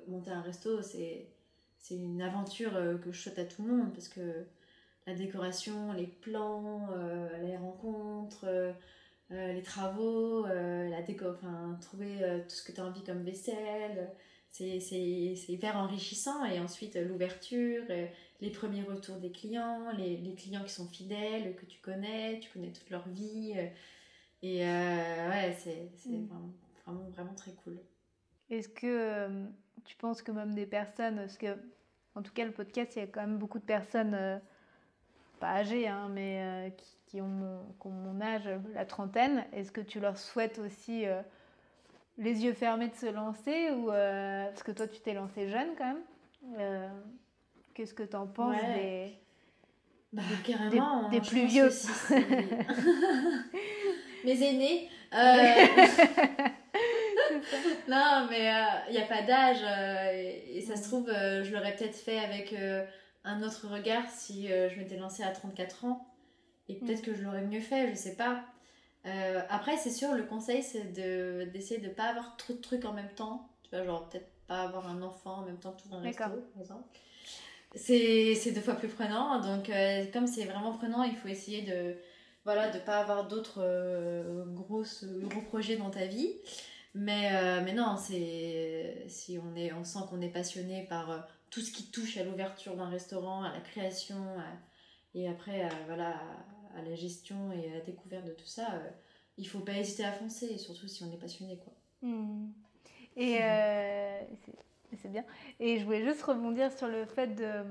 monter un resto c'est, c'est une aventure que je souhaite à tout le monde parce que la décoration, les plans, euh, les rencontres, euh, euh, les travaux, la déco, enfin, trouver tout ce que tu as envie comme vaisselle. C'est hyper enrichissant. Et ensuite, l'ouverture, les premiers retours des clients, les, les, clients qui sont fidèles, que tu connais, tu connais toute leur vie. Et ouais, c'est mm. vraiment, vraiment, vraiment, très cool. Est-ce que tu penses que même des personnes, parce que en tout cas le podcast, il y a quand même beaucoup de personnes pas âgés, hein, mais euh, qui, ont mon, âge, la trentaine, est-ce que tu leur souhaites aussi euh, les yeux fermés de se lancer ou euh, parce que toi tu t'es lancé jeune quand même Qu'est-ce que tu en penses des, bah, carrément, des, hein, plus vieux Mes aînés. non, mais il n'y a pas d'âge et, ça se trouve, je l'aurais peut-être fait avec un autre regard si euh, je m'étais lancée à 34 ans. Et peut-être mm. que je l'aurais mieux fait, je sais pas. Euh, après, c'est sûr, le conseil, c'est d'essayer de ne pas avoir trop de trucs en même temps. Tu vois, genre peut-être pas avoir un enfant en même temps tout le resto, par exemple. C'est deux fois plus prenant. Donc, euh, comme c'est vraiment prenant, il faut essayer de voilà de pas avoir d'autres grosses gros projets dans ta vie. Mais, mais non, c'est si on, est, on sent qu'on est passionné par tout ce qui touche à l'ouverture d'un restaurant, à la création, et après à, voilà, à, la gestion et à la découverte de tout ça, il euh, il faut pas hésiter à foncer, surtout si on est passionné. Quoi. Hmm. Et euh, c'est bien. Et je voulais juste rebondir sur le fait de,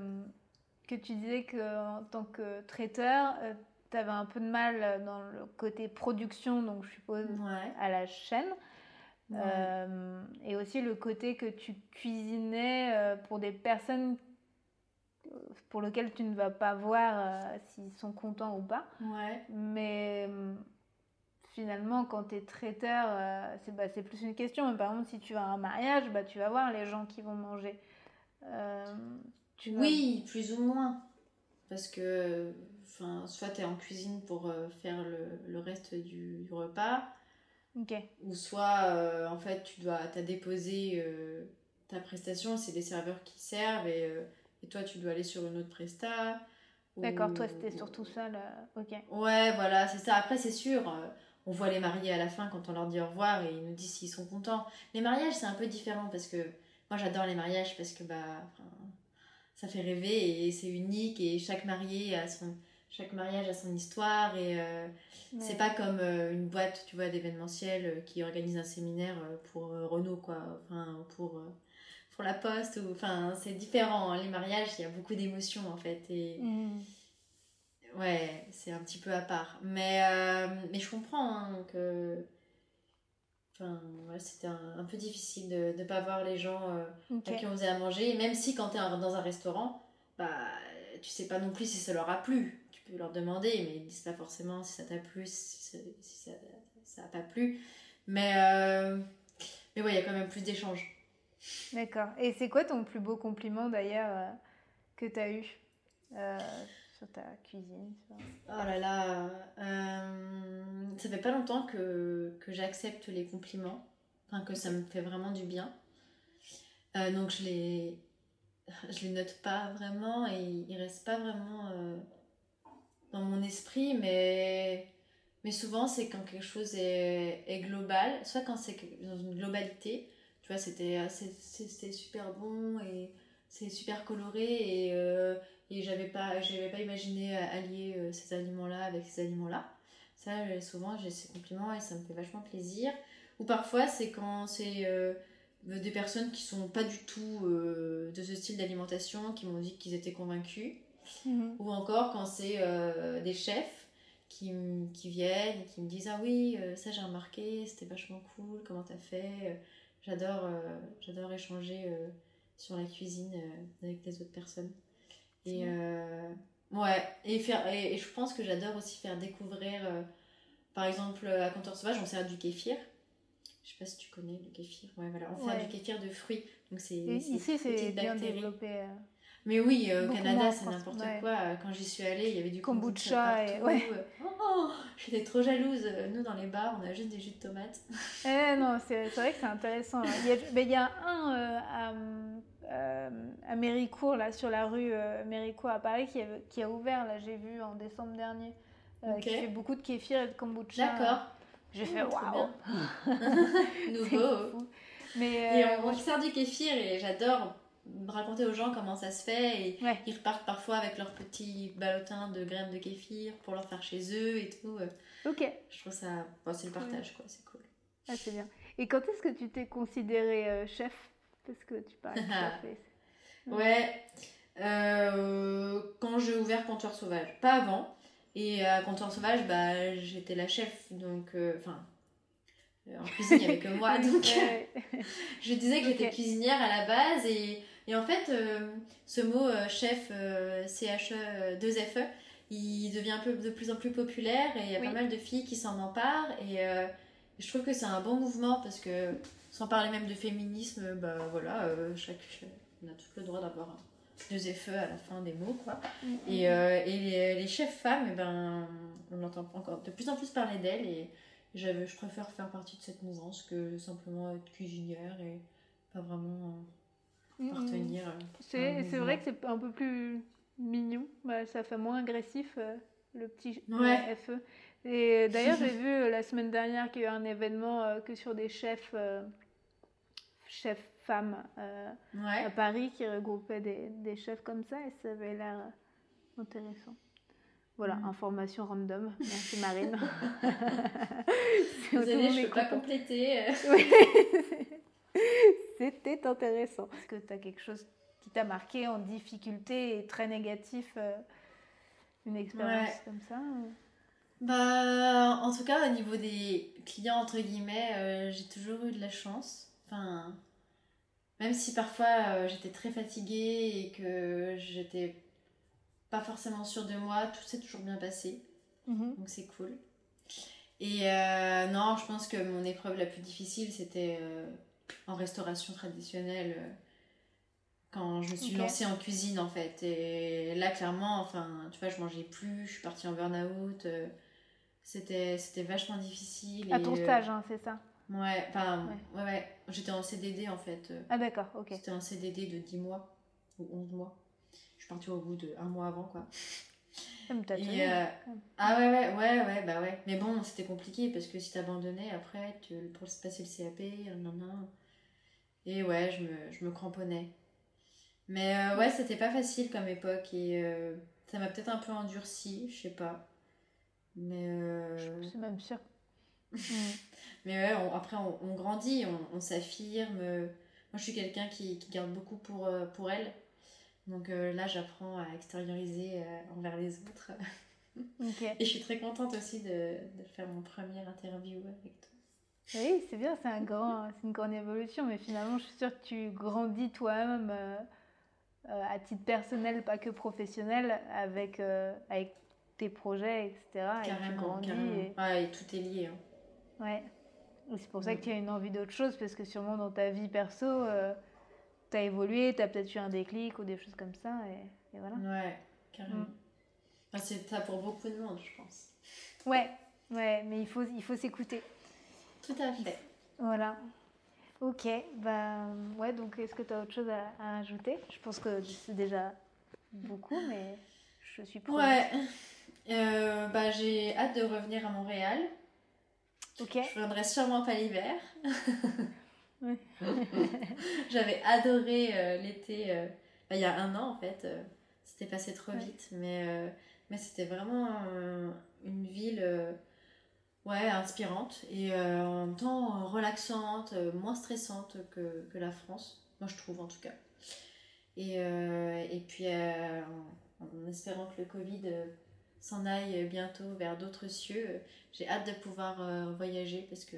que tu disais qu'en tant que traiteur, euh, tu avais un peu de mal dans le côté production, donc je suppose à la chaîne. Euh, et aussi le côté que tu cuisinais euh, pour des personnes pour lesquelles tu ne vas pas voir euh, s'ils sont contents ou pas. Ouais. Mais finalement, quand tu es traiteur, c'est bah, plus une question. par exemple, si tu vas à un mariage, bah, tu vas voir les gens qui vont manger. Tu oui, plus ou moins. Parce que soit tu es en cuisine pour faire le, le reste du, du repas, ou soit, euh, en fait, tu dois, as déposé euh, ta prestation, c'est des serveurs qui servent et, euh, et, toi, tu dois aller sur une autre presta. D'accord, toi, c'était surtout ça, ok. Ouais, voilà, c'est ça. Après, c'est sûr, on voit les mariés à la fin quand on leur dit au revoir et ils nous disent s'ils sont contents. Les mariages, c'est un peu différent parce que moi, j'adore les mariages parce que bah, ça fait rêver et c'est unique et chaque marié a son chaque mariage a son histoire et euh, c'est pas comme euh, une boîte tu vois d'événementiel euh, qui organise un séminaire pour Renault quoi. Enfin pour pour la poste ou enfin c'est différent hein. les mariages il y a beaucoup d'émotions en fait et mm. ouais c'est un petit peu à part. Mais mais je comprends hein, que enfin c'était un, peu difficile de ne pas voir les gens à qui on faisait à manger. Même si quand tu es dans un restaurant bah tu sais pas non plus si ça leur a plu peux leur demander, mais ils disent pas forcément si ça t'a plu, si, ça n'a pas plu. Mais, euh, mais ouais, il y a quand même plus d'échanges. D'accord. Et c'est quoi ton plus beau compliment d'ailleurs euh, que tu as eu euh, sur ta cuisine Oh là là, ça fait pas longtemps que, que j'accepte les compliments, enfin que ça me fait vraiment du bien. donc je les, je les note pas vraiment et ils restent pas vraiment dans mon esprit, mais, mais souvent c'est quand quelque chose est, est global, soit quand c'est dans une globalité, tu vois, c'était super bon et c'est super coloré et, euh, et j'avais pas, pas imaginé allier euh, ces aliments-là avec ces aliments-là. Ça, souvent j'ai ces compliments et ça me fait vachement plaisir. Ou parfois c'est quand c'est euh, des personnes qui sont pas du tout de ce style d'alimentation qui m'ont dit qu'ils étaient convaincus Mhm. Ou encore quand c'est des chefs qui, qui, viennent et qui me disent Ah oui, ça j'ai remarqué, c'était vachement cool, comment t'as fait J'adore j'adore échanger sur la cuisine avec les autres personnes. Et ouais, et, faire, et, je pense que j'adore aussi faire découvrir, par exemple, à Comptoir Sauvage, on sert du kéfir. Je sais pas si tu connais le kéfir. Ouais, voilà. On fait du kéfir de fruits. Donc c'est ici c'est bien développé. Euh, Mais oui, euh, au Canada c'est n'importe quoi. Quand j'y suis allée, il y avait du kombucha, et ouais. Oh, j'étais trop jalouse. Nous dans les bars, on a juste des jus de tomates. Eh non, c'est vrai que c'est intéressant. Il y, a, il y a un euh, à, euh, à Méricourt là sur la rue Méricourt à Paris qui a, qui a ouvert là, j'ai vu en décembre dernier. qui fait beaucoup de kéfir et de kombucha. D'accord. J'ai fait waouh Nouveau Mais Et on, euh, sert du kéfir et j'adore raconter aux gens comment ça se fait et ils repartent parfois avec leurs petits ballotins de graines de kéfir pour leur faire chez eux et tout. Ok. Je trouve ça, c'est le partage quoi, c'est cool. Ah c'est bien. Et quand est-ce que tu t'es considéré euh, chef? Parce que tu parles de chef. Ouais. Euh, quand j'ai ouvert Comptoir Sauvage. Pas avant. Et à Comptoir Sauvage, bah, j'étais la chef, donc. euh, Enfin. Euh, en cuisine, il n'y avait que moi, donc. je disais que j'étais cuisinière à la base. Et, et en fait, euh, ce mot euh, chef CHE 2FE, il devient un peu de plus en plus populaire et il y a pas mal de filles qui s'en emparent. Et je trouve que c'est un bon mouvement parce que, sans parler même de féminisme, bah voilà, chaque, on a tout le droit d'avoir deux effets à la fin des mots, quoi. Mm, et, euh, et les, les, chefs femmes, eh ben, on entend encore de plus en plus parler d'elles et je préfère faire partie de cette mouvance que simplement être cuisinière et pas vraiment euh, mm, appartenir. C'est vrai que c'est un peu plus mignon, bah, ça fait moins agressif euh, le petit FE. Et d'ailleurs, j'ai vu la semaine dernière qu'il y a eu un événement que sur des chefs, chefs femmes euh, à Paris qui regroupaient des, des, chefs comme ça et ça avait l'air euh, intéressant. Voilà, mm. information random. Merci Marine. Désolée, je ne peux pas compléter. C'était intéressant. Est-ce que tu as quelque chose qui t'a marqué en difficulté et très négatif euh, Une expérience comme ça Bah, en tout cas, au niveau des clients, entre guillemets, j'ai toujours eu de la chance. Enfin, même si parfois euh, j'étais très fatiguée et que j'étais pas forcément sûre de moi, tout s'est toujours bien passé. Mhm. Donc c'est cool. Et euh, non, je pense que mon épreuve la plus difficile, c'était euh, en restauration traditionnelle, quand je me suis lancée en cuisine en fait. Et là, clairement, enfin, tu vois, je mangeais plus, je suis partie en burn-out. c'était, c'était vachement difficile. À ton stage, hein, c'est ça? Ouais, enfin, ouais. ouais, J'étais en CDD en fait. Ah d'accord, ok. C'était un CDD de 10 mois ou 11 mois. Je suis partie au bout de un mois avant quoi. Et, euh, Ah ouais, ouais, ouais, ouais, bah ouais. Mais bon, c'était compliqué parce que si t'abandonnais après, tu, pour passer le CAP, nan, Et ouais, je me, je me cramponnais. Mais euh, ouais, c'était pas facile comme époque et euh, ça m'a peut-être un peu endurci, je sais pas. Mais. Je suis même sûre. Mais ouais, après, on, grandit, on, s'affirme. Moi, je suis quelqu'un qui, qui, garde beaucoup pour, euh, pour elle. Donc euh, là, j'apprends à extérioriser euh, envers les autres. Et je suis très contente aussi de, de, faire mon premier interview avec toi. Oui, c'est bien, c'est un grand, une grande évolution, mais finalement, je suis sûre que tu grandis toi-même à titre personnel, pas que professionnel, avec, avec tes projets, etc. Carrément, et tu grandis. Et... Ouais, et tout est lié. Hein. Ouais. C'est pour ça que tu as une envie d'autre chose, parce que sûrement dans ta vie perso, euh, tu as évolué, tu as peut-être eu un déclic ou des choses comme ça, et, voilà. Ouais, carrément. Mm. c'est ça pour beaucoup de monde, je pense. Ouais, ouais, mais il faut, il faut s'écouter. Tout à fait. Voilà. Ok, bah ouais, donc est-ce que tu as autre chose à, ajouter? Je pense que c'est déjà beaucoup, mais je suis prête. Ouais, euh, bah, j'ai hâte de revenir à Montréal. Ok. Je viendrai sûrement pas l'hiver. J'avais adoré euh, l'été, euh, bah, il y a un an en fait. Euh, c'était passé trop vite, mais, mais c'était vraiment une ville ouais, inspirante et en même temps relaxante, moins stressante que, que, la France, moi je trouve en tout cas. Et, et puis en espérant que le Covid s'en aille bientôt vers d'autres cieux. J'ai hâte de pouvoir voyager parce que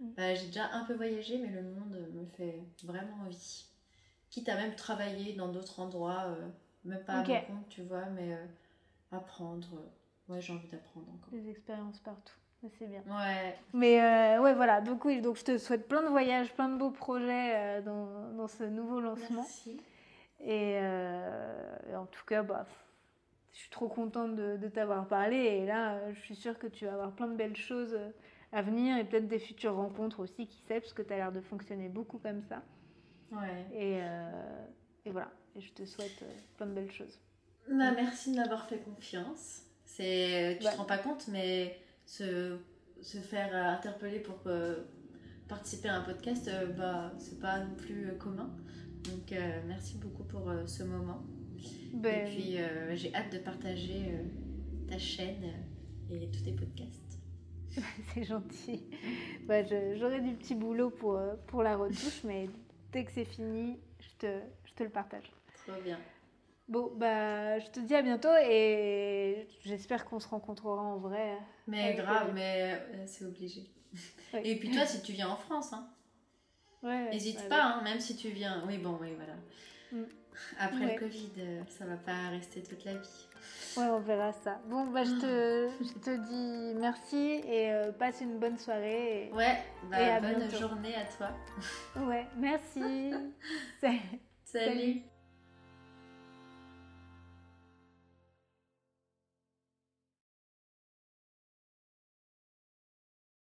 mm. bah, j'ai déjà un peu voyagé, mais le monde me fait vraiment envie. Quitte à même travailler dans d'autres endroits, même pas à mon compte, tu vois, mais apprendre. Ouais, j'ai envie d'apprendre encore. Des expériences partout. C'est bien. Ouais. Mais euh, ouais, voilà. Donc oui, donc je te souhaite plein de voyages, plein de beaux projets euh, dans, dans, ce nouveau lancement. Merci. Et, euh, en tout cas, bah, je suis trop contente de, de t'avoir parlé. Et là, je suis sûre que tu vas avoir plein de belles choses à venir et peut-être des futures rencontres aussi, qui sait, parce que tu as l'air de fonctionner beaucoup comme ça. Ouais. Et, et voilà. Et je te souhaite plein de belles choses. Bah, merci de m'avoir fait confiance. C'est, tu te rends pas compte, mais se, se faire interpeller pour participer à un podcast, euh, bah, c'est pas non plus euh, commun. Donc euh, merci beaucoup pour ce moment. Ben... Et puis j'ai hâte de partager ta chaîne et tous tes podcasts. c'est gentil. Bah, J'aurai du petit boulot pour, pour la retouche, mais dès que c'est fini, je te, je te le partage. Trop bien. Bon, bah, je te dis à bientôt et j'espère qu'on se rencontrera en vrai. Mais grave, mais euh, c'est obligé. Et puis toi, si tu viens en France, hein, ouais, n'hésite pas, hein, même si tu viens. Oui, bon, oui, voilà. Mm. Après le Covid, euh, ça va pas rester toute la vie. Ouais, on verra ça. Bon, bah, je te, je te dis merci et euh, passe une bonne soirée. Et, ouais, bah, bonne journée à toi. Ouais, merci. Salut.